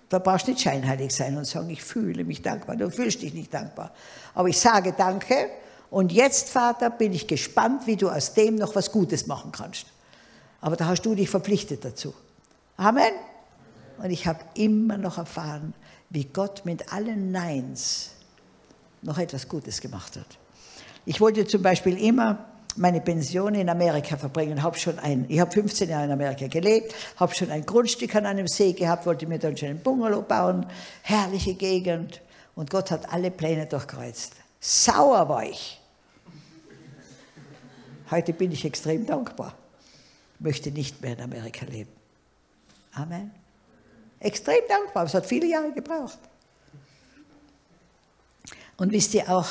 Da brauchst du nicht scheinheilig sein und sagen, ich fühle mich dankbar. Du fühlst dich nicht dankbar. Aber ich sage Danke. Und jetzt, Vater, bin ich gespannt, wie du aus dem noch was Gutes machen kannst. Aber da hast du dich verpflichtet dazu. Amen. Und ich habe immer noch erfahren, wie Gott mit allen Neins noch etwas Gutes gemacht hat. Ich wollte zum Beispiel immer meine Pension in Amerika verbringen. Hab schon ein, ich habe 15 Jahre in Amerika gelebt, habe schon ein Grundstück an einem See gehabt, wollte mir dann schon einen Bungalow bauen, herrliche Gegend. Und Gott hat alle Pläne durchkreuzt. Sauer war ich. Heute bin ich extrem dankbar. Möchte nicht mehr in Amerika leben. Amen. Extrem dankbar, es hat viele Jahre gebraucht. Und wisst ihr auch,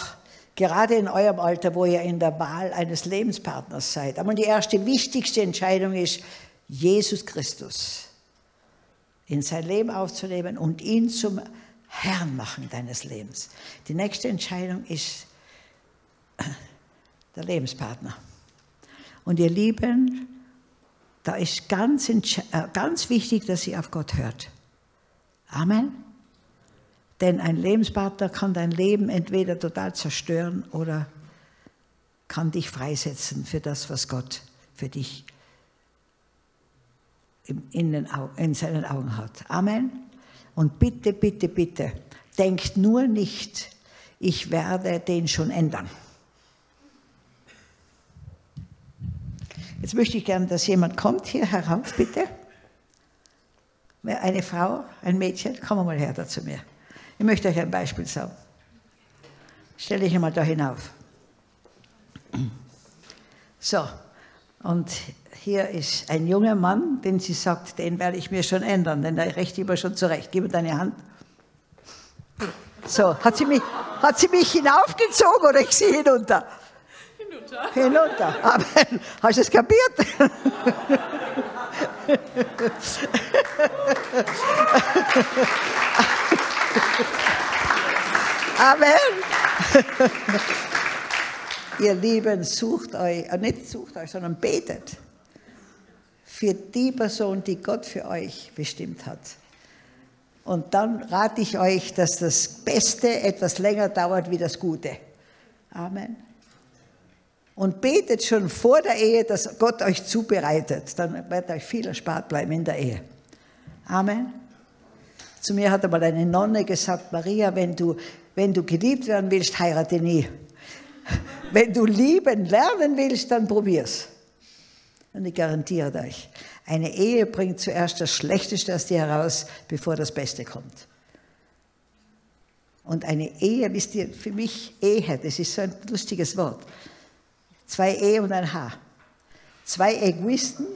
gerade in eurem Alter, wo ihr in der Wahl eines Lebenspartners seid, aber die erste wichtigste Entscheidung ist, Jesus Christus in sein Leben aufzunehmen und ihn zum Herrn machen deines Lebens. Die nächste Entscheidung ist der Lebenspartner. Und ihr Lieben, da ist ganz, äh, ganz wichtig, dass ihr auf Gott hört. Amen. Denn ein Lebenspartner kann dein Leben entweder total zerstören oder kann dich freisetzen für das, was Gott für dich in, den, in seinen Augen hat. Amen. Und bitte, bitte, bitte, denkt nur nicht, ich werde den schon ändern. Jetzt möchte ich gerne, dass jemand kommt hier herauf, bitte. Eine Frau, ein Mädchen, komm mal her da zu mir. Ich möchte euch ein Beispiel sagen. Stell dich einmal da hinauf. So, und hier ist ein junger Mann, den sie sagt, den werde ich mir schon ändern, denn der recht immer schon zurecht. Gib mir deine Hand. So, hat sie mich, hat sie mich hinaufgezogen oder ich sie hinunter? Hinunter. Hinunter. Aber, hast du es kapiert? Amen. Ihr Lieben, sucht euch, äh, nicht sucht euch, sondern betet für die Person, die Gott für euch bestimmt hat. Und dann rate ich euch, dass das Beste etwas länger dauert wie das Gute. Amen und betet schon vor der Ehe, dass Gott euch zubereitet. Dann wird euch viel erspart bleiben in der Ehe. Amen. Zu mir hat einmal eine Nonne gesagt, Maria, wenn du, wenn du geliebt werden willst, heirate nie. Wenn du lieben lernen willst, dann probier's. Und ich garantiere euch, eine Ehe bringt zuerst das Schlechteste aus dir heraus, bevor das Beste kommt. Und eine Ehe, wisst ihr, für mich Ehe, das ist so ein lustiges Wort. Zwei E und ein H. Zwei Egoisten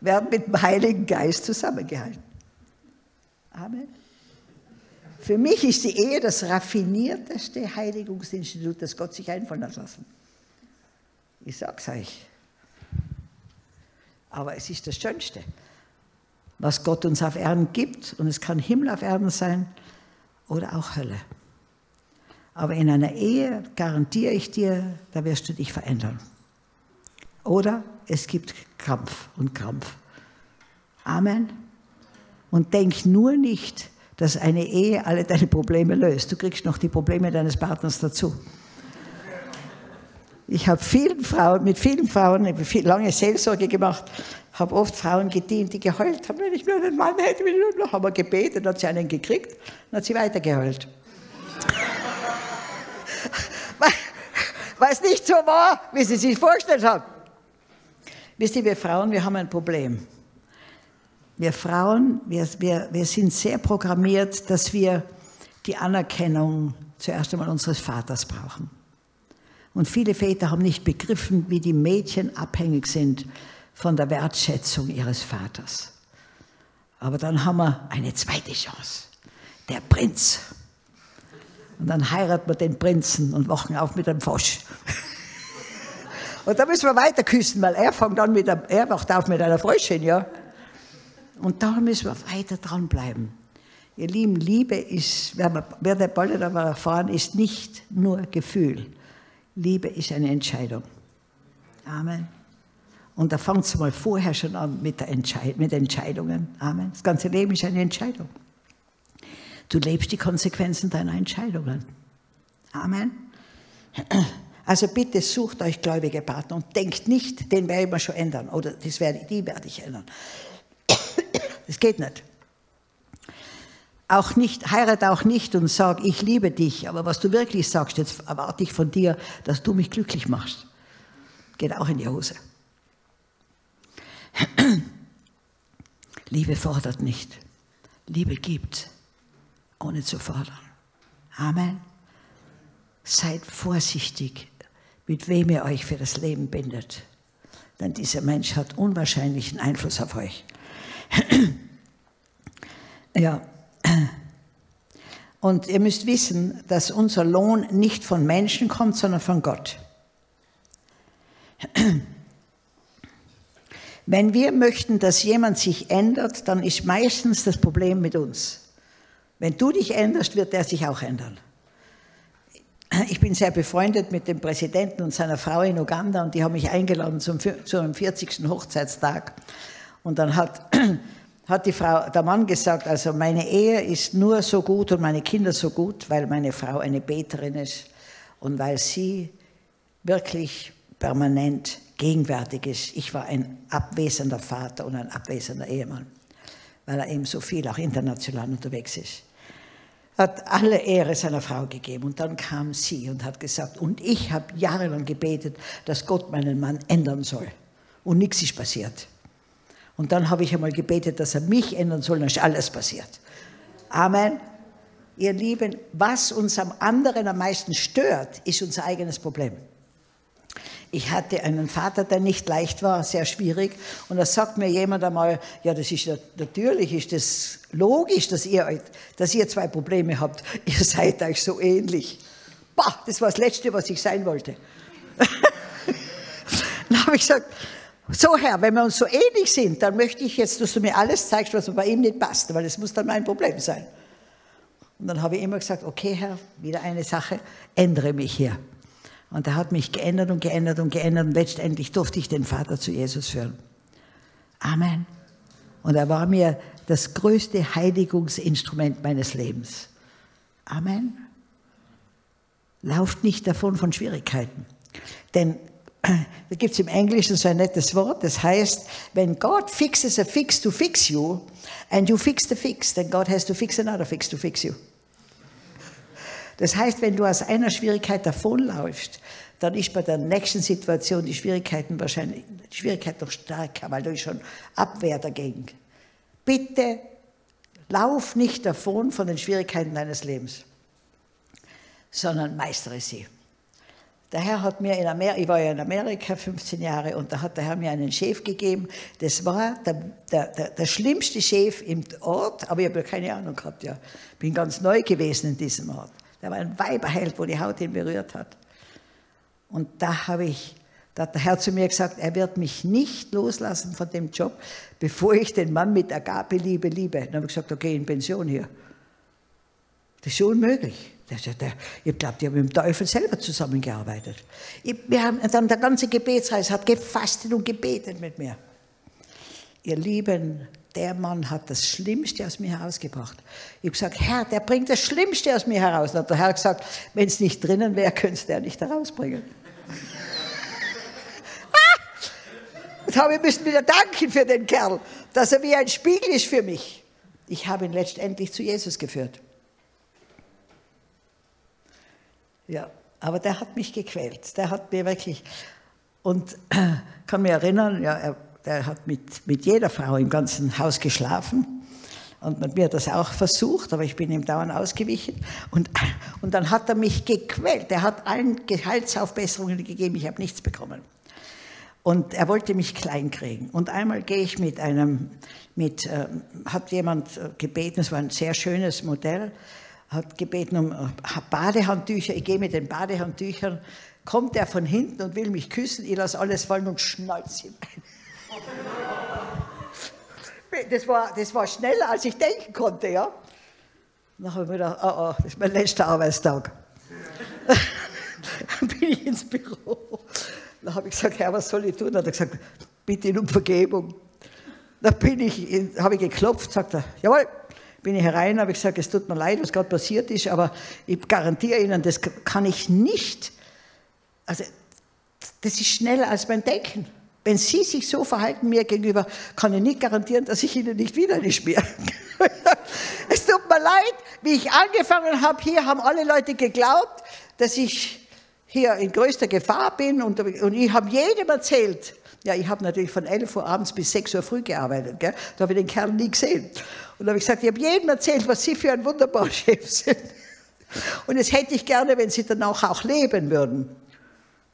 werden mit dem Heiligen Geist zusammengehalten. Amen. Für mich ist die Ehe das raffinierteste Heiligungsinstitut, das Gott sich einfallen hat lassen. Ich sag's euch. Aber es ist das Schönste, was Gott uns auf Erden gibt. Und es kann Himmel auf Erden sein oder auch Hölle. Aber in einer Ehe garantiere ich dir, da wirst du dich verändern. Oder es gibt Kampf und Krampf. Amen. Und denk nur nicht, dass eine Ehe alle deine Probleme löst. Du kriegst noch die Probleme deines Partners dazu. Ich habe vielen Frauen, mit vielen Frauen viel, lange Seelsorge gemacht, habe oft Frauen gedient, die geheult haben, wenn ich nur einen Mann hätte, haben wir gebetet, hat sie einen gekriegt, dann hat sie weitergeheult. Weil es nicht so war, wie sie sich vorgestellt haben. Wisst ihr, wir Frauen, wir haben ein Problem. Wir Frauen, wir, wir, wir sind sehr programmiert, dass wir die Anerkennung zuerst einmal unseres Vaters brauchen. Und viele Väter haben nicht begriffen, wie die Mädchen abhängig sind von der Wertschätzung ihres Vaters. Aber dann haben wir eine zweite Chance. Der Prinz. Und dann heiraten wir den Prinzen und wachen auf mit einem Frosch. Und da müssen wir weiter küssen, weil er fängt an mit er wacht auf mit einer Fröschin, ja. Und da müssen wir weiter dranbleiben. Ihr Lieben, Liebe ist, wer der bald aber erfahren, ist nicht nur Gefühl. Liebe ist eine Entscheidung. Amen. Und da fängt es mal vorher schon an mit, der Entscheid mit Entscheidungen. Amen. Das ganze Leben ist eine Entscheidung. Du lebst die Konsequenzen deiner Entscheidungen. Amen. Also bitte sucht euch gläubige Partner und denkt nicht, den werde ich mal schon ändern oder das werde, die werde ich ändern. Das geht nicht. Auch nicht, heirate auch nicht und sag, ich liebe dich, aber was du wirklich sagst, jetzt erwarte ich von dir, dass du mich glücklich machst. Geht auch in die Hose. Liebe fordert nicht. Liebe gibt, ohne zu fordern. Amen. Seid vorsichtig, mit wem ihr euch für das Leben bindet. Denn dieser Mensch hat unwahrscheinlichen Einfluss auf euch. ja, und ihr müsst wissen, dass unser Lohn nicht von Menschen kommt, sondern von Gott. Wenn wir möchten, dass jemand sich ändert, dann ist meistens das Problem mit uns. Wenn du dich änderst, wird er sich auch ändern. Ich bin sehr befreundet mit dem Präsidenten und seiner Frau in Uganda und die haben mich eingeladen zum, zum 40. Hochzeitstag. Und dann hat hat die Frau, der Mann gesagt, also meine Ehe ist nur so gut und meine Kinder so gut, weil meine Frau eine Beterin ist und weil sie wirklich permanent gegenwärtig ist. Ich war ein abwesender Vater und ein abwesender Ehemann, weil er eben so viel auch international unterwegs ist. Hat alle Ehre seiner Frau gegeben und dann kam sie und hat gesagt, und ich habe jahrelang gebetet, dass Gott meinen Mann ändern soll. Und nichts ist passiert. Und dann habe ich einmal gebetet, dass er mich ändern soll, dann ist alles passiert. Amen. Ihr Lieben, was uns am anderen am meisten stört, ist unser eigenes Problem. Ich hatte einen Vater, der nicht leicht war, sehr schwierig. Und da sagt mir jemand einmal, ja, das ist natürlich, ist das logisch, dass ihr, dass ihr zwei Probleme habt. Ihr seid euch so ähnlich. Bah, das war das Letzte, was ich sein wollte. dann habe ich gesagt, so Herr, wenn wir uns so ähnlich sind, dann möchte ich jetzt, dass du mir alles zeigst, was bei ihm nicht passt, weil es muss dann mein Problem sein. Und dann habe ich immer gesagt, okay Herr, wieder eine Sache, ändere mich hier. Und er hat mich geändert und geändert und geändert und letztendlich durfte ich den Vater zu Jesus führen. Amen. Und er war mir das größte Heiligungsinstrument meines Lebens. Amen. Lauft nicht davon von Schwierigkeiten. Denn da gibt es im Englischen so ein nettes Wort, das heißt, when God fixes a fix to fix you, and you fix the fix, then God has to fix another fix to fix you. Das heißt, wenn du aus einer Schwierigkeit davonläufst, dann ist bei der nächsten Situation die Schwierigkeiten wahrscheinlich, die Schwierigkeit noch stärker, weil du schon Abwehr dagegen. Bitte lauf nicht davon von den Schwierigkeiten deines Lebens, sondern meistere sie. Der Herr hat mir in Amerika, ich war ja in Amerika 15 Jahre und da hat der Herr mir einen Chef gegeben. Das war der, der, der, der schlimmste Chef im Ort, aber ich habe ja keine Ahnung gehabt. Ja. Bin ganz neu gewesen in diesem Ort. Der war ein Weiberheld, wo die Haut ihn berührt hat. Und da habe ich, da hat der Herr zu mir gesagt, er wird mich nicht loslassen von dem Job, bevor ich den Mann mit Agape liebe, liebe. Dann habe ich gesagt, okay, in Pension hier. Das ist unmöglich. Ich glaube, die haben mit dem Teufel selber zusammengearbeitet. Ich, wir haben, dann der ganze Gebetsreis hat gefastet und gebetet mit mir. Ihr Lieben, der Mann hat das Schlimmste aus mir herausgebracht. Ich habe gesagt, Herr, der bringt das Schlimmste aus mir heraus. Und hat der Herr gesagt, wenn es nicht drinnen wäre, könntest du er nicht herausbringen. Jetzt habe ich müssen wieder danken für den Kerl, dass er wie ein Spiegel ist für mich. Ich habe ihn letztendlich zu Jesus geführt. Ja, aber der hat mich gequält. Der hat mir wirklich, und kann mich erinnern, ja, er, der hat mit, mit jeder Frau im ganzen Haus geschlafen. Und mit mir hat das auch versucht, aber ich bin ihm dauernd ausgewichen. Und, und dann hat er mich gequält. Er hat allen Gehaltsaufbesserungen gegeben, ich habe nichts bekommen. Und er wollte mich klein kriegen. Und einmal gehe ich mit einem, mit, äh, hat jemand äh, gebeten, es war ein sehr schönes Modell, hat gebeten um äh, Badehandtücher. Ich gehe mit den Badehandtüchern, kommt er von hinten und will mich küssen, ich lasse alles fallen und schnalze ihm ein. Das war, das war schneller, als ich denken konnte, ja. Dann habe ich mir gedacht, oh, oh, das ist mein letzter Arbeitstag. Dann bin ich ins Büro. Dann habe ich gesagt, Herr, was soll ich tun? Dann hat er gesagt, bitte um Vergebung. Dann bin ich, habe ich geklopft, sagt er, jawohl, bin ich herein, habe ich gesagt, es tut mir leid, was gerade passiert ist, aber ich garantiere Ihnen, das kann ich nicht. Also, das ist schneller als mein Denken. Wenn Sie sich so verhalten mir gegenüber, kann ich nicht garantieren, dass ich Ihnen nicht wieder nicht mehr. es tut mir leid, wie ich angefangen habe, hier haben alle Leute geglaubt, dass ich hier in größter Gefahr bin und, und ich habe jedem erzählt, ja, ich habe natürlich von 11 Uhr abends bis 6 Uhr früh gearbeitet, gell? da habe ich den Kerl nie gesehen. Und habe ich gesagt, ich habe jedem erzählt, was Sie für ein wunderbarer Chef sind. Und das hätte ich gerne, wenn Sie danach auch leben würden.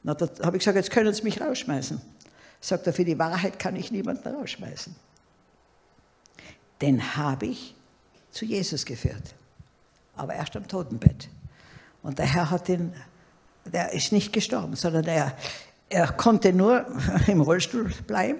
Na, da habe ich gesagt, jetzt können Sie mich rausschmeißen. Sagt er, für die Wahrheit kann ich niemanden rausschmeißen. Den habe ich zu Jesus geführt, aber erst am Totenbett. Und der Herr hat ihn der ist nicht gestorben, sondern er, er konnte nur im Rollstuhl bleiben.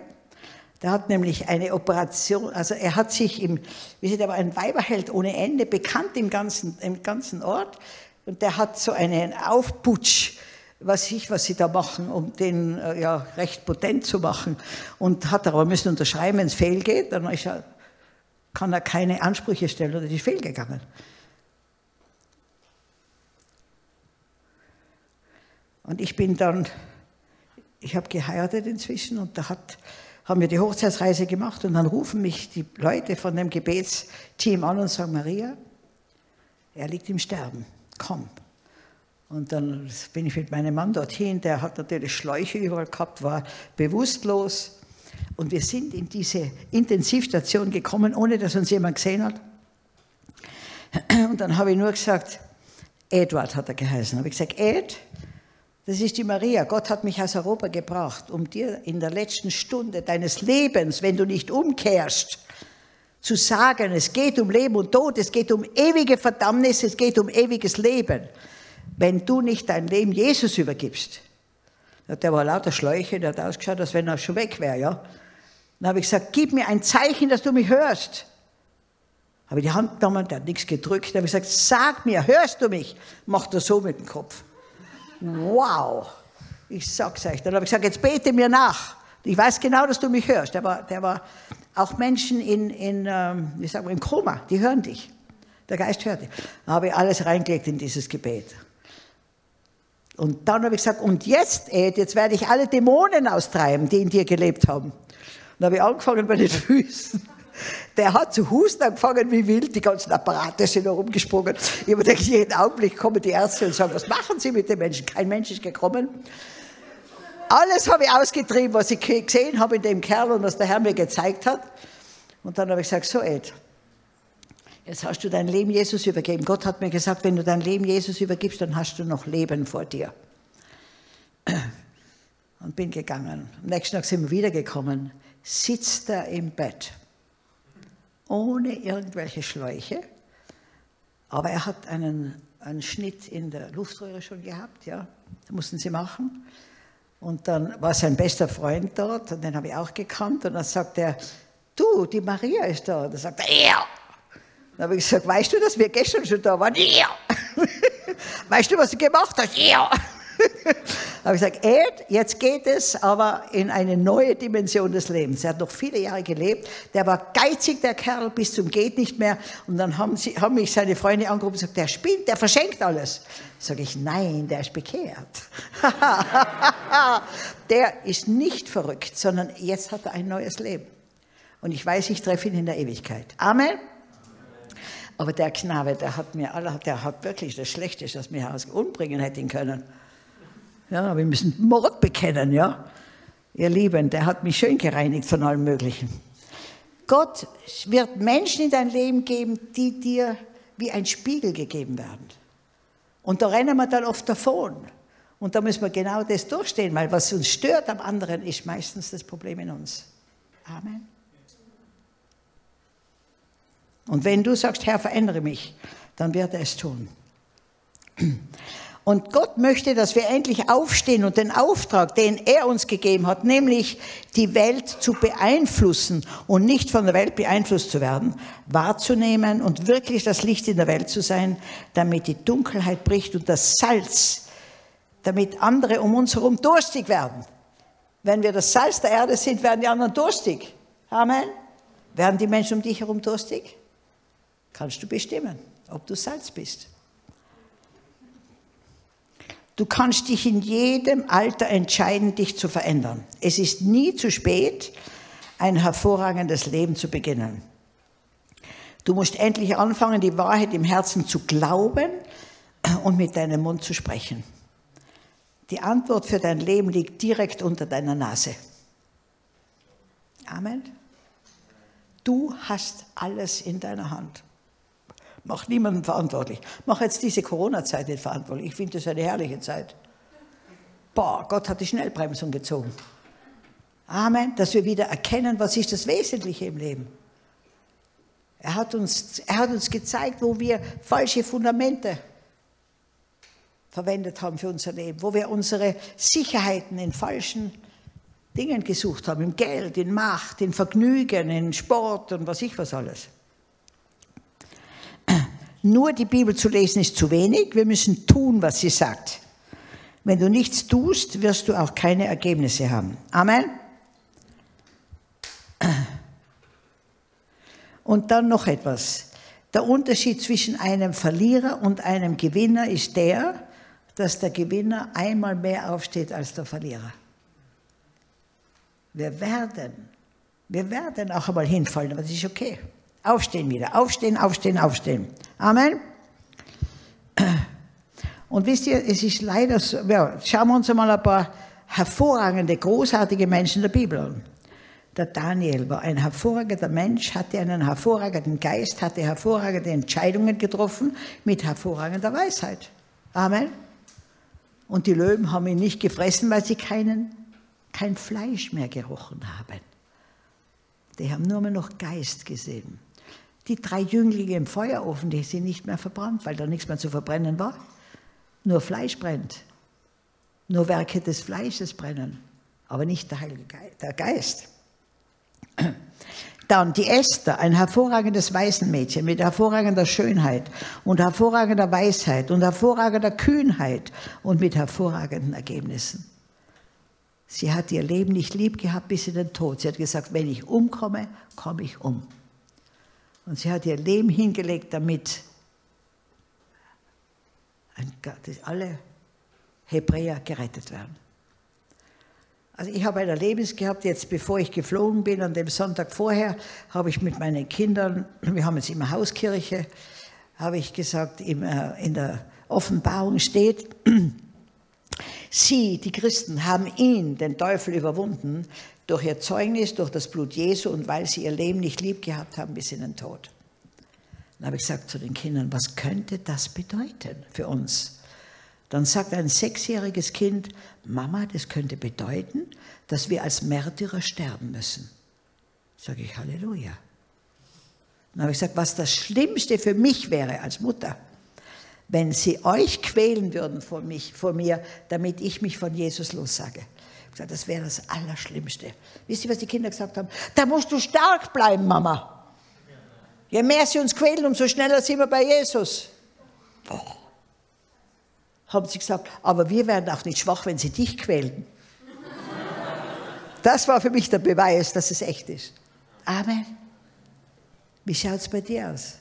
Der hat nämlich eine Operation, also er hat sich im, wie Sie, der war ein Weiberheld ohne Ende, bekannt im ganzen, im ganzen Ort. Und der hat so einen Aufputsch, was ich, was sie da machen, um den äh, ja, recht potent zu machen. Und hat aber müssen unterschreiben, wenn es fehlgeht, dann er, kann er keine Ansprüche stellen oder ist fehlgegangen. Und ich bin dann, ich habe geheiratet inzwischen und da hat, haben wir die Hochzeitsreise gemacht und dann rufen mich die Leute von dem Gebetsteam an und sagen, Maria, er liegt im Sterben, komm. Und dann bin ich mit meinem Mann dorthin, der hat natürlich Schläuche überall gehabt, war bewusstlos. Und wir sind in diese Intensivstation gekommen, ohne dass uns jemand gesehen hat. Und dann habe ich nur gesagt, Edward hat er geheißen. Habe ich gesagt, Ed, das ist die Maria. Gott hat mich aus Europa gebracht, um dir in der letzten Stunde deines Lebens, wenn du nicht umkehrst, zu sagen, es geht um Leben und Tod, es geht um ewige Verdammnis, es geht um ewiges Leben. Wenn du nicht dein Leben Jesus übergibst, der war lauter Schläuche, der hat ausgeschaut, als wenn er schon weg wäre, ja. Dann habe ich gesagt, gib mir ein Zeichen, dass du mich hörst. Habe die Hand genommen, der hat nichts gedrückt, habe ich gesagt, sag mir, hörst du mich? Macht er so mit dem Kopf wow, ich sag's euch. Dann habe ich gesagt, jetzt bete mir nach. Ich weiß genau, dass du mich hörst. Der war, der war auch Menschen in, in ähm, wie sagen wir, im Koma, die hören dich. Der Geist hört dich. Dann habe ich alles reingelegt in dieses Gebet. Und dann habe ich gesagt, und jetzt, Ed, jetzt werde ich alle Dämonen austreiben, die in dir gelebt haben. Dann habe ich angefangen bei den Füßen. Der hat zu husten angefangen wie wild, die ganzen Apparate sind da rumgesprungen. Ich habe gedacht, jeden Augenblick kommen die Ärzte und sagen, was machen Sie mit den Menschen? Kein Mensch ist gekommen. Alles habe ich ausgetrieben, was ich gesehen habe in dem Kerl und was der Herr mir gezeigt hat. Und dann habe ich gesagt, so Ed, jetzt hast du dein Leben Jesus übergeben. Gott hat mir gesagt, wenn du dein Leben Jesus übergibst, dann hast du noch Leben vor dir. Und bin gegangen. Am nächsten Tag sind wir wiedergekommen. Sitzt er im Bett ohne irgendwelche Schläuche. Aber er hat einen, einen Schnitt in der Luftröhre schon gehabt, ja. Das mussten sie machen. Und dann war sein bester Freund dort, und den habe ich auch gekannt. Und dann sagt er, du, die Maria ist da. Und dann sagt er, ja. Dann habe ich gesagt, weißt du, dass wir gestern schon da waren? Ja. weißt du, was du gemacht hast? Ja habe ich gesagt, Ed, jetzt geht es aber in eine neue Dimension des Lebens. Er hat noch viele Jahre gelebt. Der war geizig, der Kerl, bis zum geht nicht mehr. Und dann haben, sie, haben mich seine Freunde angerufen und gesagt, der spinnt, der verschenkt alles. Sage ich, nein, der ist bekehrt. der ist nicht verrückt, sondern jetzt hat er ein neues Leben. Und ich weiß, ich treffe ihn in der Ewigkeit. Amen. Aber der Knabe, der hat mir, der hat wirklich das Schlechteste, das mir heraus umbringen hätte können. Ja, wir müssen Mord bekennen, ja. Ihr Lieben, der hat mich schön gereinigt von allem Möglichen. Gott wird Menschen in dein Leben geben, die dir wie ein Spiegel gegeben werden. Und da rennen wir dann oft davon. Und da müssen wir genau das durchstehen, weil was uns stört am anderen, ist meistens das Problem in uns. Amen. Und wenn du sagst, Herr, verändere mich, dann wird er es tun. Und Gott möchte, dass wir endlich aufstehen und den Auftrag, den er uns gegeben hat, nämlich die Welt zu beeinflussen und nicht von der Welt beeinflusst zu werden, wahrzunehmen und wirklich das Licht in der Welt zu sein, damit die Dunkelheit bricht und das Salz, damit andere um uns herum durstig werden. Wenn wir das Salz der Erde sind, werden die anderen durstig. Amen. Werden die Menschen um dich herum durstig? Kannst du bestimmen, ob du Salz bist. Du kannst dich in jedem Alter entscheiden, dich zu verändern. Es ist nie zu spät, ein hervorragendes Leben zu beginnen. Du musst endlich anfangen, die Wahrheit im Herzen zu glauben und mit deinem Mund zu sprechen. Die Antwort für dein Leben liegt direkt unter deiner Nase. Amen. Du hast alles in deiner Hand. Mach niemanden verantwortlich. Mach jetzt diese Corona-Zeit nicht verantwortlich. Ich finde das eine herrliche Zeit. Boah, Gott hat die Schnellbremsung gezogen. Amen. Dass wir wieder erkennen, was ist das Wesentliche im Leben. Er hat uns, er hat uns gezeigt, wo wir falsche Fundamente verwendet haben für unser Leben, wo wir unsere Sicherheiten in falschen Dingen gesucht haben, im Geld, in Macht, in Vergnügen, in Sport und was ich was alles. Nur die Bibel zu lesen ist zu wenig. Wir müssen tun, was sie sagt. Wenn du nichts tust, wirst du auch keine Ergebnisse haben. Amen. Und dann noch etwas. Der Unterschied zwischen einem Verlierer und einem Gewinner ist der, dass der Gewinner einmal mehr aufsteht als der Verlierer. Wir werden, wir werden auch einmal hinfallen, aber das ist okay. Aufstehen wieder. Aufstehen, aufstehen, aufstehen. Amen. Und wisst ihr, es ist leider so, ja, schauen wir uns einmal ein paar hervorragende, großartige Menschen der Bibel an. Der Daniel war ein hervorragender Mensch, hatte einen hervorragenden Geist, hatte hervorragende Entscheidungen getroffen mit hervorragender Weisheit. Amen. Und die Löwen haben ihn nicht gefressen, weil sie keinen, kein Fleisch mehr gerochen haben. Die haben nur mehr noch Geist gesehen. Die drei Jünglinge im Feuerofen, die sind nicht mehr verbrannt, weil da nichts mehr zu verbrennen war. Nur Fleisch brennt. Nur Werke des Fleisches brennen, aber nicht der Heilige Geist, der Geist. Dann die Esther, ein hervorragendes Waisenmädchen mit hervorragender Schönheit und hervorragender Weisheit und hervorragender Kühnheit und mit hervorragenden Ergebnissen. Sie hat ihr Leben nicht lieb gehabt bis in den Tod. Sie hat gesagt, wenn ich umkomme, komme ich um. Und sie hat ihr Leben hingelegt, damit alle Hebräer gerettet werden. Also ich habe ein Erlebnis gehabt, jetzt bevor ich geflogen bin, an dem Sonntag vorher, habe ich mit meinen Kindern, wir haben jetzt immer Hauskirche, habe ich gesagt, in der Offenbarung steht, Sie, die Christen, haben ihn, den Teufel, überwunden durch ihr Zeugnis, durch das Blut Jesu und weil sie ihr Leben nicht lieb gehabt haben bis in den Tod. Dann habe ich gesagt zu den Kindern, was könnte das bedeuten für uns? Dann sagt ein sechsjähriges Kind, Mama, das könnte bedeuten, dass wir als Märtyrer sterben müssen. Sage ich Halleluja. Dann habe ich gesagt, was das Schlimmste für mich wäre als Mutter, wenn sie euch quälen würden vor, mich, vor mir, damit ich mich von Jesus lossage. Ich gesagt, das wäre das Allerschlimmste. Wisst ihr, was die Kinder gesagt haben? Da musst du stark bleiben, Mama. Je mehr sie uns quälen, umso schneller sind wir bei Jesus. Boah. Haben sie gesagt, aber wir werden auch nicht schwach, wenn sie dich quälen. Das war für mich der Beweis, dass es echt ist. Amen. Wie schaut es bei dir aus?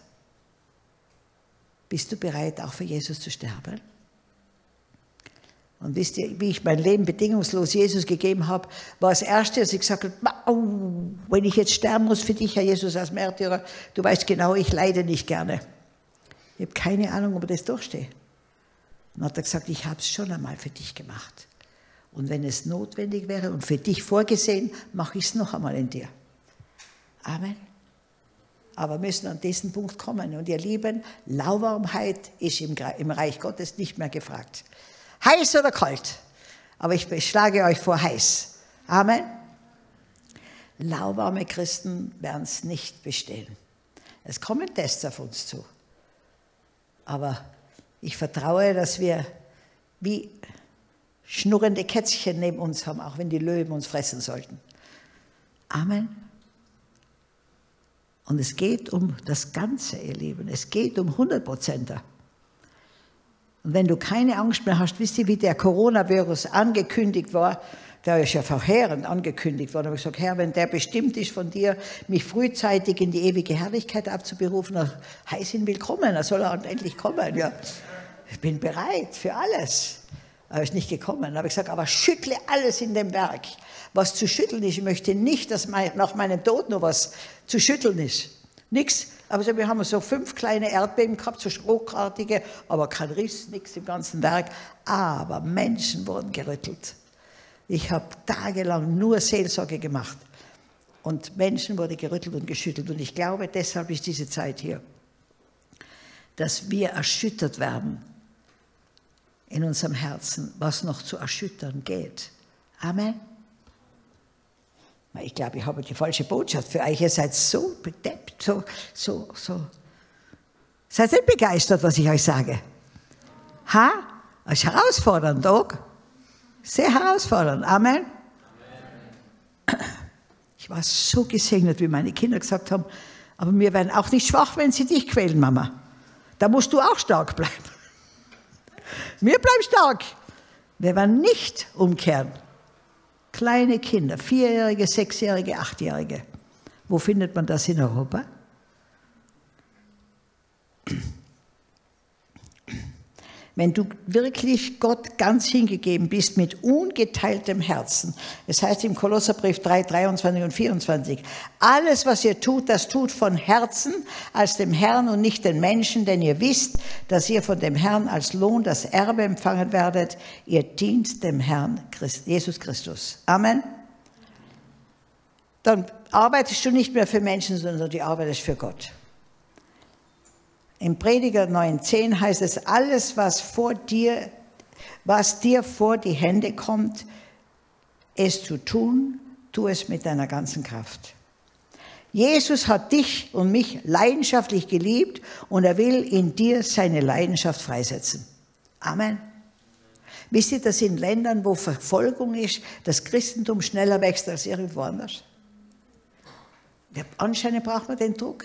Bist du bereit, auch für Jesus zu sterben? Und wisst ihr, wie ich mein Leben bedingungslos Jesus gegeben habe, war das Erste, als ich gesagt habe, wenn ich jetzt sterben muss für dich, Herr Jesus, als Märtyrer, du weißt genau, ich leide nicht gerne. Ich habe keine Ahnung, ob ich das durchstehe. Dann hat er gesagt, ich habe es schon einmal für dich gemacht. Und wenn es notwendig wäre und für dich vorgesehen, mache ich es noch einmal in dir. Amen aber müssen an diesen Punkt kommen. Und ihr Lieben, Lauwarmheit ist im, Reich Gottes nicht mehr gefragt. Heiß oder kalt? Aber ich schlage euch vor heiß. Amen. Lauwarme Christen werden es nicht bestehen. Es kommen Tests auf uns zu. Aber ich vertraue, dass wir wie schnurrende Kätzchen neben uns haben, auch wenn die Löwen uns fressen sollten. Amen. Und es geht um das Ganze, ihr Lieben. Es geht um 100 Prozent. Und wenn du keine Angst mehr hast, wisst ihr, wie der Coronavirus angekündigt war, der ist ja verheerend angekündigt worden. Da habe ich gesagt, Herr, wenn der bestimmt ist von dir, mich frühzeitig in die ewige Herrlichkeit abzuberufen, dann heiß ihn willkommen, er soll er endlich kommen. Ja, ich bin bereit für alles. Aber er ist nicht gekommen. Da habe ich gesagt, aber schüttle alles in dem Werk was zu schütteln ist. Ich möchte nicht, dass nach meinem Tod noch was zu schütteln ist. Nichts. Aber wir haben so fünf kleine Erdbeben gehabt, so schrockartige, aber kein Riss, nichts im ganzen Werk. Aber Menschen wurden gerüttelt. Ich habe tagelang nur Seelsorge gemacht. Und Menschen wurden gerüttelt und geschüttelt. Und ich glaube, deshalb ist diese Zeit hier, dass wir erschüttert werden in unserem Herzen, was noch zu erschüttern geht. Amen. Ich glaube, ich habe die falsche Botschaft für euch. Ihr seid so bedeppt, so, so, so. Seid nicht begeistert, was ich euch sage. Ha? Das ist herausfordernd, doch? Sehr herausfordernd. Amen. Ich war so gesegnet, wie meine Kinder gesagt haben, aber wir werden auch nicht schwach, wenn sie dich quälen, Mama. Da musst du auch stark bleiben. Wir bleiben stark. Wir werden nicht umkehren. Kleine Kinder, Vierjährige, Sechsjährige, Achtjährige. Wo findet man das in Europa? Wenn du wirklich Gott ganz hingegeben bist mit ungeteiltem Herzen, es heißt im Kolosserbrief 3, 23 und 24, alles, was ihr tut, das tut von Herzen als dem Herrn und nicht den Menschen, denn ihr wisst, dass ihr von dem Herrn als Lohn das Erbe empfangen werdet. Ihr dient dem Herrn Christ, Jesus Christus. Amen. Dann arbeitest du nicht mehr für Menschen, sondern du arbeitest für Gott. Im Prediger 9,10 heißt es, alles, was vor dir, was dir vor die Hände kommt, es zu tun, tu es mit deiner ganzen Kraft. Jesus hat dich und mich leidenschaftlich geliebt und er will in dir seine Leidenschaft freisetzen. Amen. Wisst ihr, dass in Ländern, wo Verfolgung ist, das Christentum schneller wächst als irgendwo anders? Anscheinend braucht man den Druck.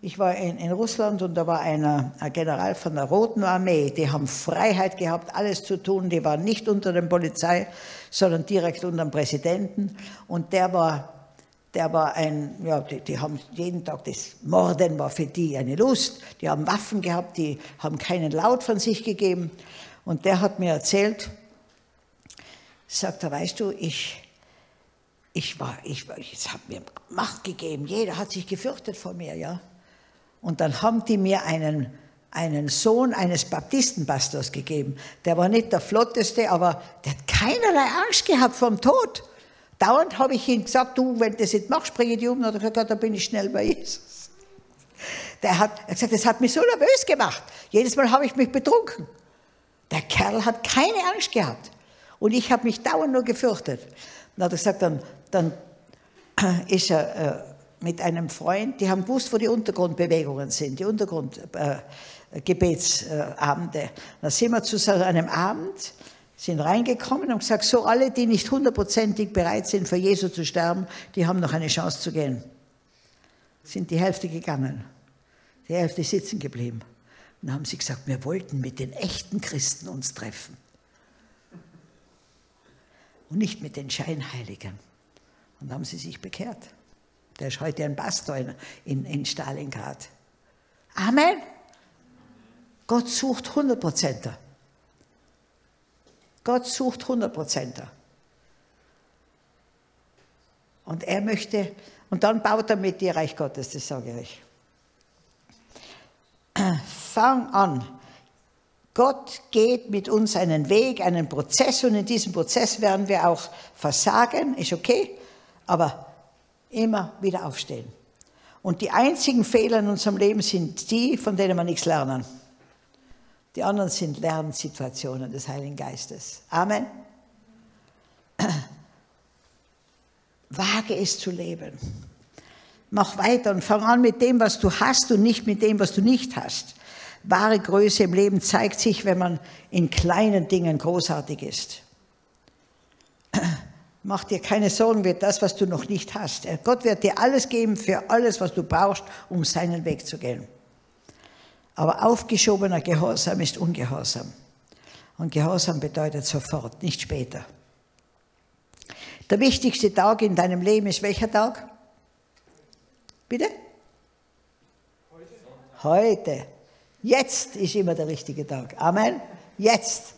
Ich war in, in, Russland und da war einer, ein General von der Roten Armee, die haben Freiheit gehabt, alles zu tun. Die waren nicht unter der Polizei, sondern direkt unter dem Präsidenten. Und der war, der war ein, ja, die, die haben jeden Tag, das Morden war für die eine Lust. Die haben Waffen gehabt, die haben keinen Laut von sich gegeben. Und der hat mir erzählt, sagt er, weißt du, ich, ich war, ich, es hat mir Macht gegeben, jeder hat sich gefürchtet vor mir, ja. Und dann haben die mir einen, einen Sohn eines Baptistenpastors gegeben. Der war nicht der flotteste, aber der hat keinerlei Angst gehabt vom Tod. Dauernd habe ich ihm gesagt, du, wenn du das nicht machst, bringe ich dich um. Hat er gesagt, da bin ich schnell bei Jesus. Der hat er hat gesagt, das hat mich so nervös gemacht. Jedes Mal habe ich mich betrunken. Der Kerl hat keine Angst gehabt. Und ich habe mich dauernd nur gefürchtet. Hat er gesagt, dann, dann ist er äh, mit einem Freund, die haben gewusst, wo die Untergrundbewegungen sind, die Untergrundgebetsabende. Äh, dann sind wir zu einem Abend, sind reingekommen und gesagt, so alle, die nicht hundertprozentig bereit sind, für Jesus zu sterben, die haben noch eine Chance zu gehen. Sind die Hälfte gegangen. Die Hälfte sitzen geblieben. Und dann haben sie gesagt, wir wollten mit den echten Christen uns treffen. Und nicht mit den Scheinheiligen. Und dann haben sie sich bekehrt. Der ist heute ein Pastor in, in Stalingrad. Amen. Gott sucht Hundertprozenter. Gott sucht Hundertprozenter. Und er möchte, und dann baut er mit dir Reich Gottes, das sage ich. Fang an. Gott geht mit uns einen Weg, einen Prozess und in diesem Prozess werden wir auch versagen, ist okay, aber immer wieder aufstehen. Und die einzigen Fehler in unserem Leben sind die, von denen wir nichts lernen. Die anderen sind Lernsituationen des Heiligen Geistes. Amen. Wage es zu leben. Mach weiter und fang an mit dem, was du hast und nicht mit dem, was du nicht hast. Wahre Größe im Leben zeigt sich, wenn man in kleinen Dingen großartig ist. Mach dir keine Sorgen, wird das, was du noch nicht hast. Gott wird dir alles geben für alles, was du brauchst, um seinen Weg zu gehen. Aber aufgeschobener Gehorsam ist Ungehorsam. Und Gehorsam bedeutet sofort, nicht später. Der wichtigste Tag in deinem Leben ist welcher Tag? Bitte? Heute. Heute. Jetzt ist immer der richtige Tag. Amen. Jetzt.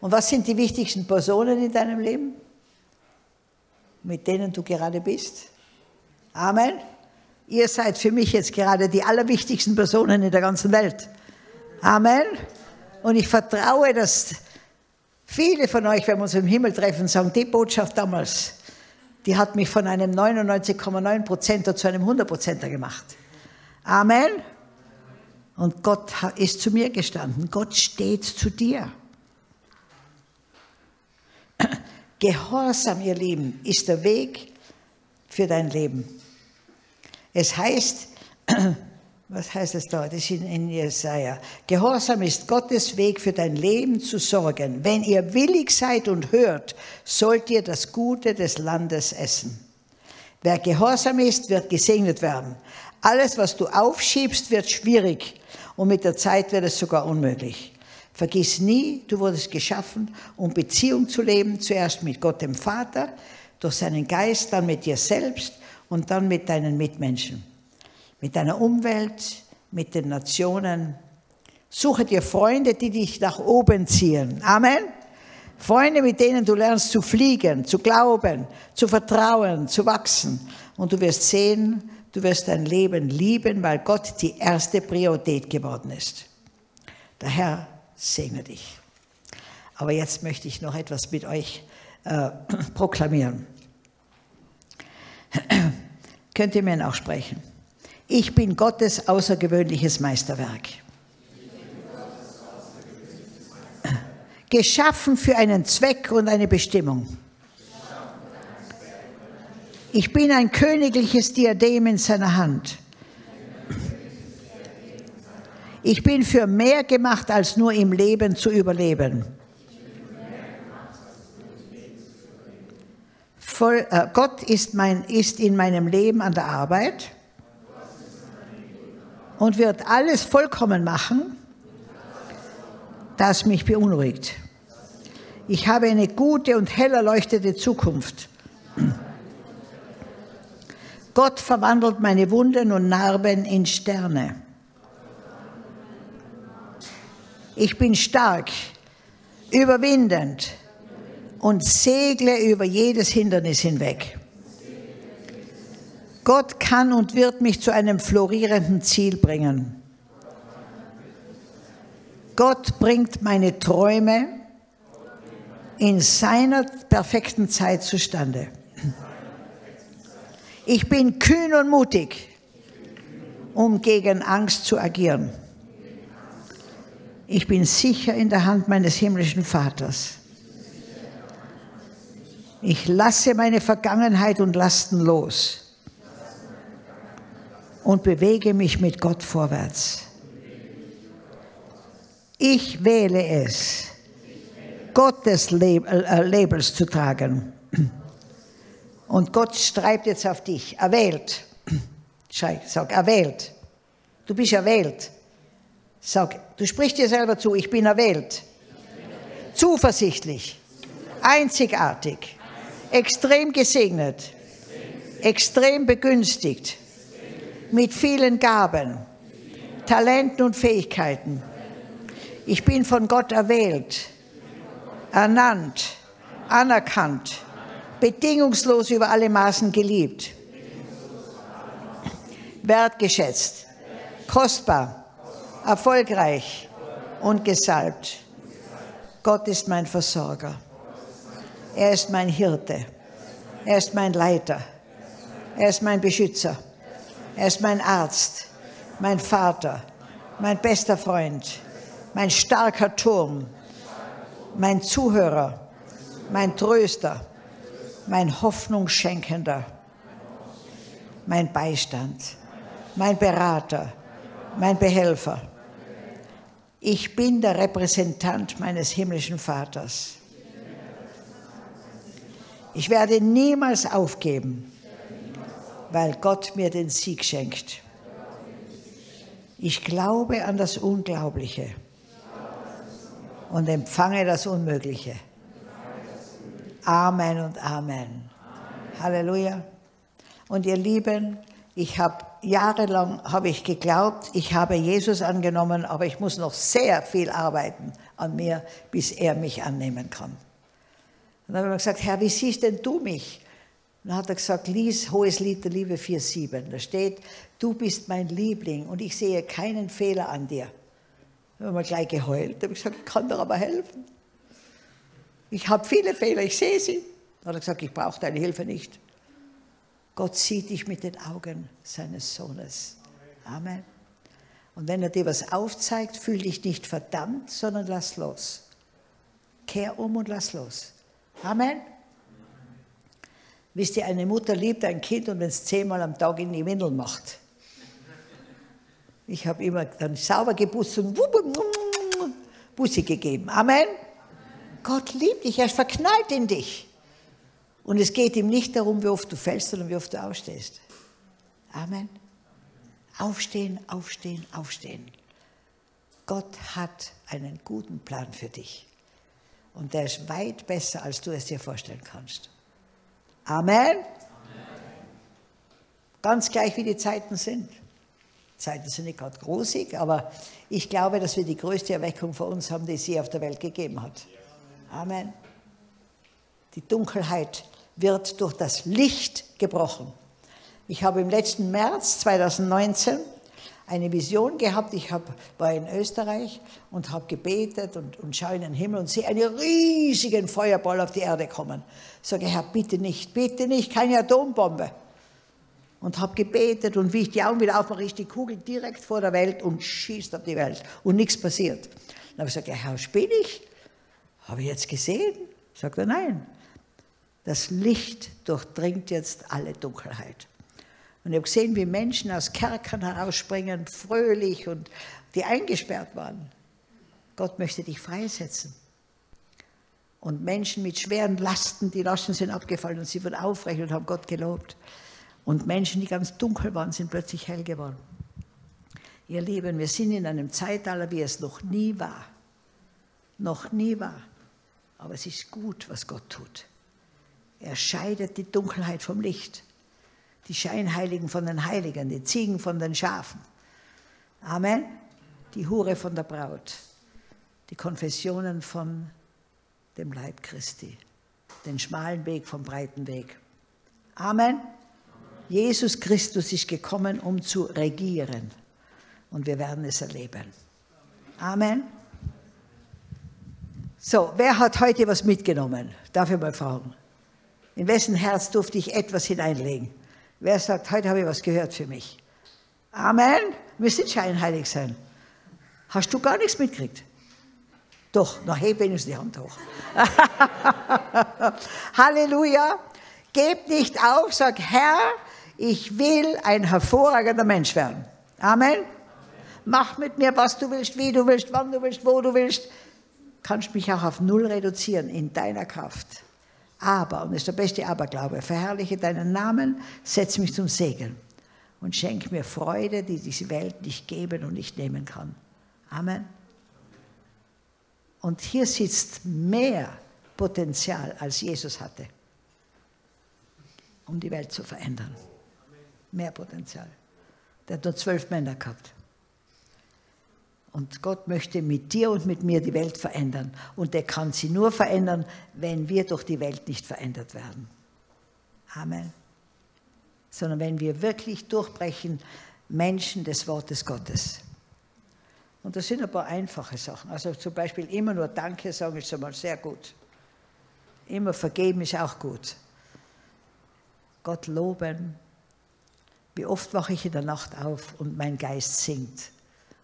Und was sind die wichtigsten Personen in deinem Leben? Mit denen du gerade bist? Amen. Ihr seid für mich jetzt gerade die allerwichtigsten Personen in der ganzen Welt. Amen. Und ich vertraue, dass viele von euch, wenn wir uns im Himmel treffen, sagen, die Botschaft damals, die hat mich von einem 99,9 Prozenter zu einem 100 Prozenter gemacht. Amen. Und Gott ist zu mir gestanden. Gott steht zu dir. Gehorsam, ihr Lieben, ist der Weg für dein Leben. Es heißt, was heißt es da? Das ist in, Jesaja. Gehorsam ist Gottes Weg für dein Leben zu sorgen. Wenn ihr willig seid und hört, sollt ihr das Gute des Landes essen. Wer gehorsam ist, wird gesegnet werden. Alles, was du aufschiebst, wird schwierig und mit der Zeit wird es sogar unmöglich. Vergiss nie, du wurdest geschaffen, um Beziehung zu leben, zuerst mit Gott dem Vater, durch seinen Geist, dann mit dir selbst und dann mit deinen Mitmenschen, mit deiner Umwelt, mit den Nationen. Suche dir Freunde, die dich nach oben ziehen. Amen. Freunde, mit denen du lernst zu fliegen, zu glauben, zu vertrauen, zu wachsen. Und du wirst sehen, du wirst dein Leben lieben, weil Gott die erste Priorität geworden ist. Der Herr segne dich. Aber jetzt möchte ich noch etwas mit euch äh, proklamieren. Könnt ihr mir nachsprechen? Ich bin Gottes außergewöhnliches Meisterwerk. Geschaffen für einen Zweck und eine Bestimmung. Ich bin ein königliches Diadem in seiner Hand. Ich bin für mehr gemacht, als nur im Leben zu überleben. voll, äh, Gott ist, mein, ist in meinem Leben an der Arbeit und wird alles vollkommen machen, das mich beunruhigt. Ich habe eine gute und hell erleuchtete Zukunft. Gott verwandelt meine Wunden und Narben in Sterne. Ich bin stark, überwindend und segle über jedes Hindernis hinweg. Gott kann und wird mich zu einem florierenden Ziel bringen. Gott bringt meine Träume in seiner perfekten Zeit zustande. Ich bin kühn und mutig, um gegen Angst zu agieren. Ich bin sicher in der Hand meines himmlischen Vaters. Ich lasse meine Vergangenheit und Lasten los und bewege mich mit Gott vorwärts. Ich wähle es, Gottes äh, Labels zu tragen. Und Gott schreibt jetzt auf dich, erwählt. Sag, erwählt. Du bist erwählt. Sag, du sprichst dir selber zu, ich bin erwählt. Zuversichtlich, einzigartig, extrem gesegnet, extrem begünstigt, mit vielen Gaben, Talenten und Fähigkeiten. Ich bin von Gott erwählt, ernannt, anerkannt, bedingungslos über alle Maßen geliebt, wertgeschätzt, kostbar, erfolgreich und gesalbt. Gott ist mein Versorger. Er ist mein Hirte. Er ist mein Leiter. Er ist mein Beschützer. Er ist mein Arzt, mein Vater, mein bester Freund, mein starker Turm, mein Zuhörer, mein Tröster, mein Hoffnungsschenkender, mein Beistand, mein Berater, mein Behelfer. Ich bin der Repräsentant meines himmlischen Vaters. Ich werde niemals aufgeben, weil Gott mir den Sieg schenkt. Ich glaube an das Unglaubliche und empfange das Unmögliche. Amen und Amen. Halleluja. Und ihr Lieben, ich habe jahrelang habe ich geglaubt, ich habe Jesus angenommen, aber ich muss noch sehr viel arbeiten an mir, bis er mich annehmen kann. Und dann habe ich gesagt, Herr, wie siehst denn du mich? Und dann hat er gesagt, lies Hohes Lied der Liebe 4,7. Da steht, du bist mein Liebling und ich sehe keinen Fehler an dir. Da haben wir gleich geheult. Da habe ich gesagt, ich kann dir aber helfen. Ich habe viele Fehler, ich sehe sie. Dann hat er gesagt, ich brauche deine Hilfe nicht. Gott sieht dich mit den Augen seines Sohnes. Amen. Und wenn er dir was aufzeigt, fühl dich nicht verdammt, sondern lass los. Kehr um und lass los. Amen. Wisst ihr, eine Mutter liebt ein Kind und wenn es zehnmal am Tag in die Windel macht. Ich habe immer dann sauber geputzt und Busse gegeben. Amen. Gott liebt dich, er ist verknallt in dich. Und es geht ihm nicht darum, wie oft du fällst, sondern wie oft du aufstehst. Amen. Aufstehen, aufstehen, aufstehen. Gott hat einen guten Plan für dich. Und der ist weit besser, als du es dir vorstellen kannst. Amen. Amen. Ganz gleich, wie die Zeiten sind. Zeiten sind nicht gerade großig, aber ich glaube, dass wir die größte Erweckung für uns haben, die sie auf der Welt gegeben hat. Amen. Die Dunkelheit wird durch das Licht gebrochen. Ich habe im letzten März 2019 eine Vision gehabt. Ich hab, war in Österreich und habe gebetet und, und schaue in den Himmel und sehe einen riesigen Feuerball auf die Erde kommen. Sage, Herr, bitte nicht, bitte nicht, keine Atombombe. Und habe gebetet und wie ich die Augen wieder aufmache, ist die Kugel direkt vor der Welt und schießt auf die Welt und nichts passiert. Dann habe ich gesagt, Herr, spinne ich? Habe ich jetzt gesehen? Sagt er, nein. Das Licht durchdringt jetzt alle Dunkelheit. Und ich habe gesehen, wie Menschen aus Kerkern herausspringen, fröhlich und die eingesperrt waren. Gott möchte dich freisetzen. Und Menschen mit schweren Lasten, die Lasten sind abgefallen und sie wurden aufrecht und haben Gott gelobt. Und Menschen, die ganz dunkel waren, sind plötzlich hell geworden. Ihr Lieben, wir sind in einem Zeitalter, wie es noch nie war. Noch nie war. Aber es ist gut, was Gott tut. Er scheidet die Dunkelheit vom Licht, die Scheinheiligen von den Heiligen, die Ziegen von den Schafen. Amen. Die Hure von der Braut, die Konfessionen von dem Leib Christi. den schmalen Weg vom breiten Weg. Amen. Jesus Christus ist gekommen, um zu regieren. Und wir werden es erleben. Amen. So, wer hat heute was mitgenommen? Darf ich mal fragen? In wessen Herz durfte ich etwas hineinlegen? Wer sagt, heute habe ich was gehört für mich? Amen. Wir sind scheinheilig sein. Hast du gar nichts mitgekriegt? Doch, na heb wenigstens die Hand hoch. Halleluja. Gebt nicht auf, sag Herr, ich will ein hervorragender Mensch werden. Amen. Amen. Mach mit mir, was du willst, wie du willst, wann du willst, wo du willst. Kannst mich auch auf Null reduzieren in deiner Kraft. Aber, und das ist der beste Aberglaube, verherrliche deinen Namen, setz mich zum Segen und schenk mir Freude, die diese Welt nicht geben und nicht nehmen kann. Amen. Und hier sitzt mehr Potenzial, als Jesus hatte, um die Welt zu verändern. Mehr Potenzial. Der hat nur zwölf Männer gehabt. Und Gott möchte mit dir und mit mir die Welt verändern. Und er kann sie nur verändern, wenn wir durch die Welt nicht verändert werden. Amen. Sondern wenn wir wirklich durchbrechen, Menschen des Wortes Gottes. Und das sind ein paar einfache Sachen. Also zum Beispiel immer nur Danke sagen ist schon mal sehr gut. Immer vergeben ist auch gut. Gott loben. Wie oft wache ich in der Nacht auf und mein Geist singt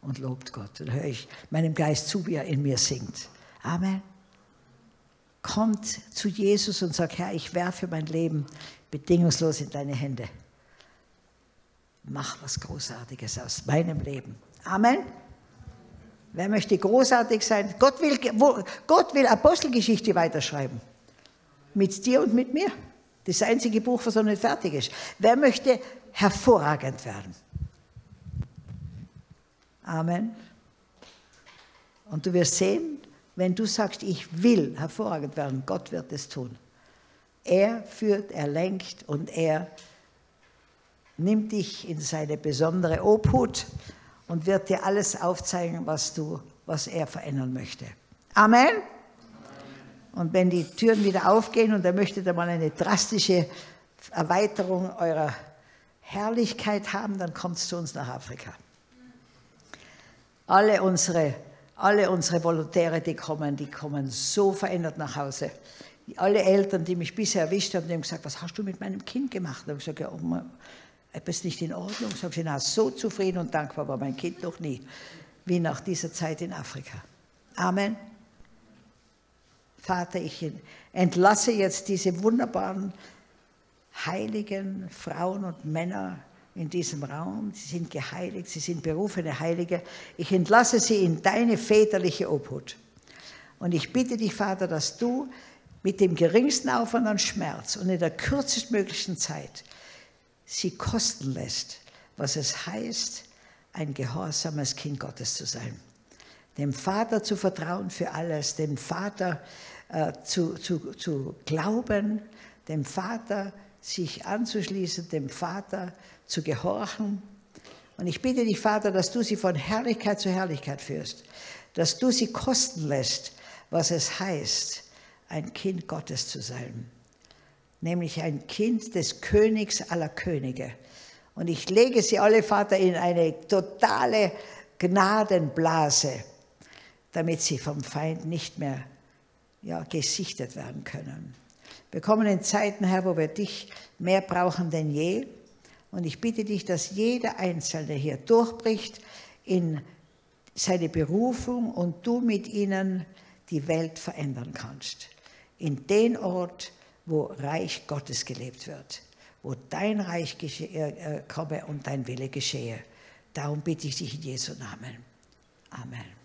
und lobt Gott. Dann höre ich meinem Geist zu, wie er in mir singt. Amen. Kommt zu Jesus und sagt, Herr, ich werfe mein Leben bedingungslos in deine Hände. Mach was Großartiges aus meinem Leben. Amen. Wer möchte großartig sein? Gott will, Gott will Apostelgeschichte weiterschreiben. Mit dir und mit mir. Das einzige Buch, was noch nicht fertig ist. Wer möchte hervorragend werden? Amen. Und du wirst sehen, wenn du sagst, ich will hervorragend werden, Gott wird es tun. Er führt, er lenkt und er nimmt dich in seine besondere Obhut und wird dir alles aufzeigen, was, du, was er verändern möchte. Amen. Und wenn die Türen wieder aufgehen und er möchte da mal eine drastische Erweiterung eurer Herrlichkeit haben, dann kommt es zu uns nach Afrika. Alle unsere, alle unsere Volontäre, die kommen, die kommen so verändert nach Hause. Alle Eltern, die mich bisher erwischt haben, die haben gesagt, was hast du mit meinem Kind gemacht? Habe ich gesagt, ja, Oma, etwas nicht in Ordnung. Sag ich, na, so zufrieden und dankbar war mein Kind noch nie, wie nach dieser Zeit in Afrika. Amen. Vater, ich entlasse jetzt diese wunderbaren, heiligen Frauen und Männer in diesem Raum. Sie sind geheiligt, sie sind berufene Heilige. Ich entlasse sie in deine väterliche Obhut. Und ich bitte dich, Vater, dass du mit dem geringsten Aufwand an Schmerz und in der kürzestmöglichen Zeit sie kosten lässt, was es heißt, ein gehorsames Kind Gottes zu sein. Dem Vater zu vertrauen für alles, dem Vater äh, zu, zu, zu glauben, dem Vater sich anzuschließen, dem Vater zu gehorchen. Und ich bitte dich, Vater, dass du sie von Herrlichkeit zu Herrlichkeit führst, dass du sie kosten lässt, was es heißt, ein Kind Gottes zu sein nämlich ein Kind des Königs aller Könige. Und ich lege sie alle, Vater, in eine totale Gnadenblase, damit sie vom Feind nicht mehr ja, gesichtet werden können. Wir kommen in Zeiten, Herr, wo wir dich mehr brauchen denn je. Und ich bitte dich, dass jeder Einzelne hier durchbricht in seine Berufung und du mit ihnen die Welt verändern kannst. In den Ort, wo Reich Gottes gelebt wird, wo dein Reich äh, komme und dein Wille geschehe. Darum bitte ich dich in Jesu Namen. Amen.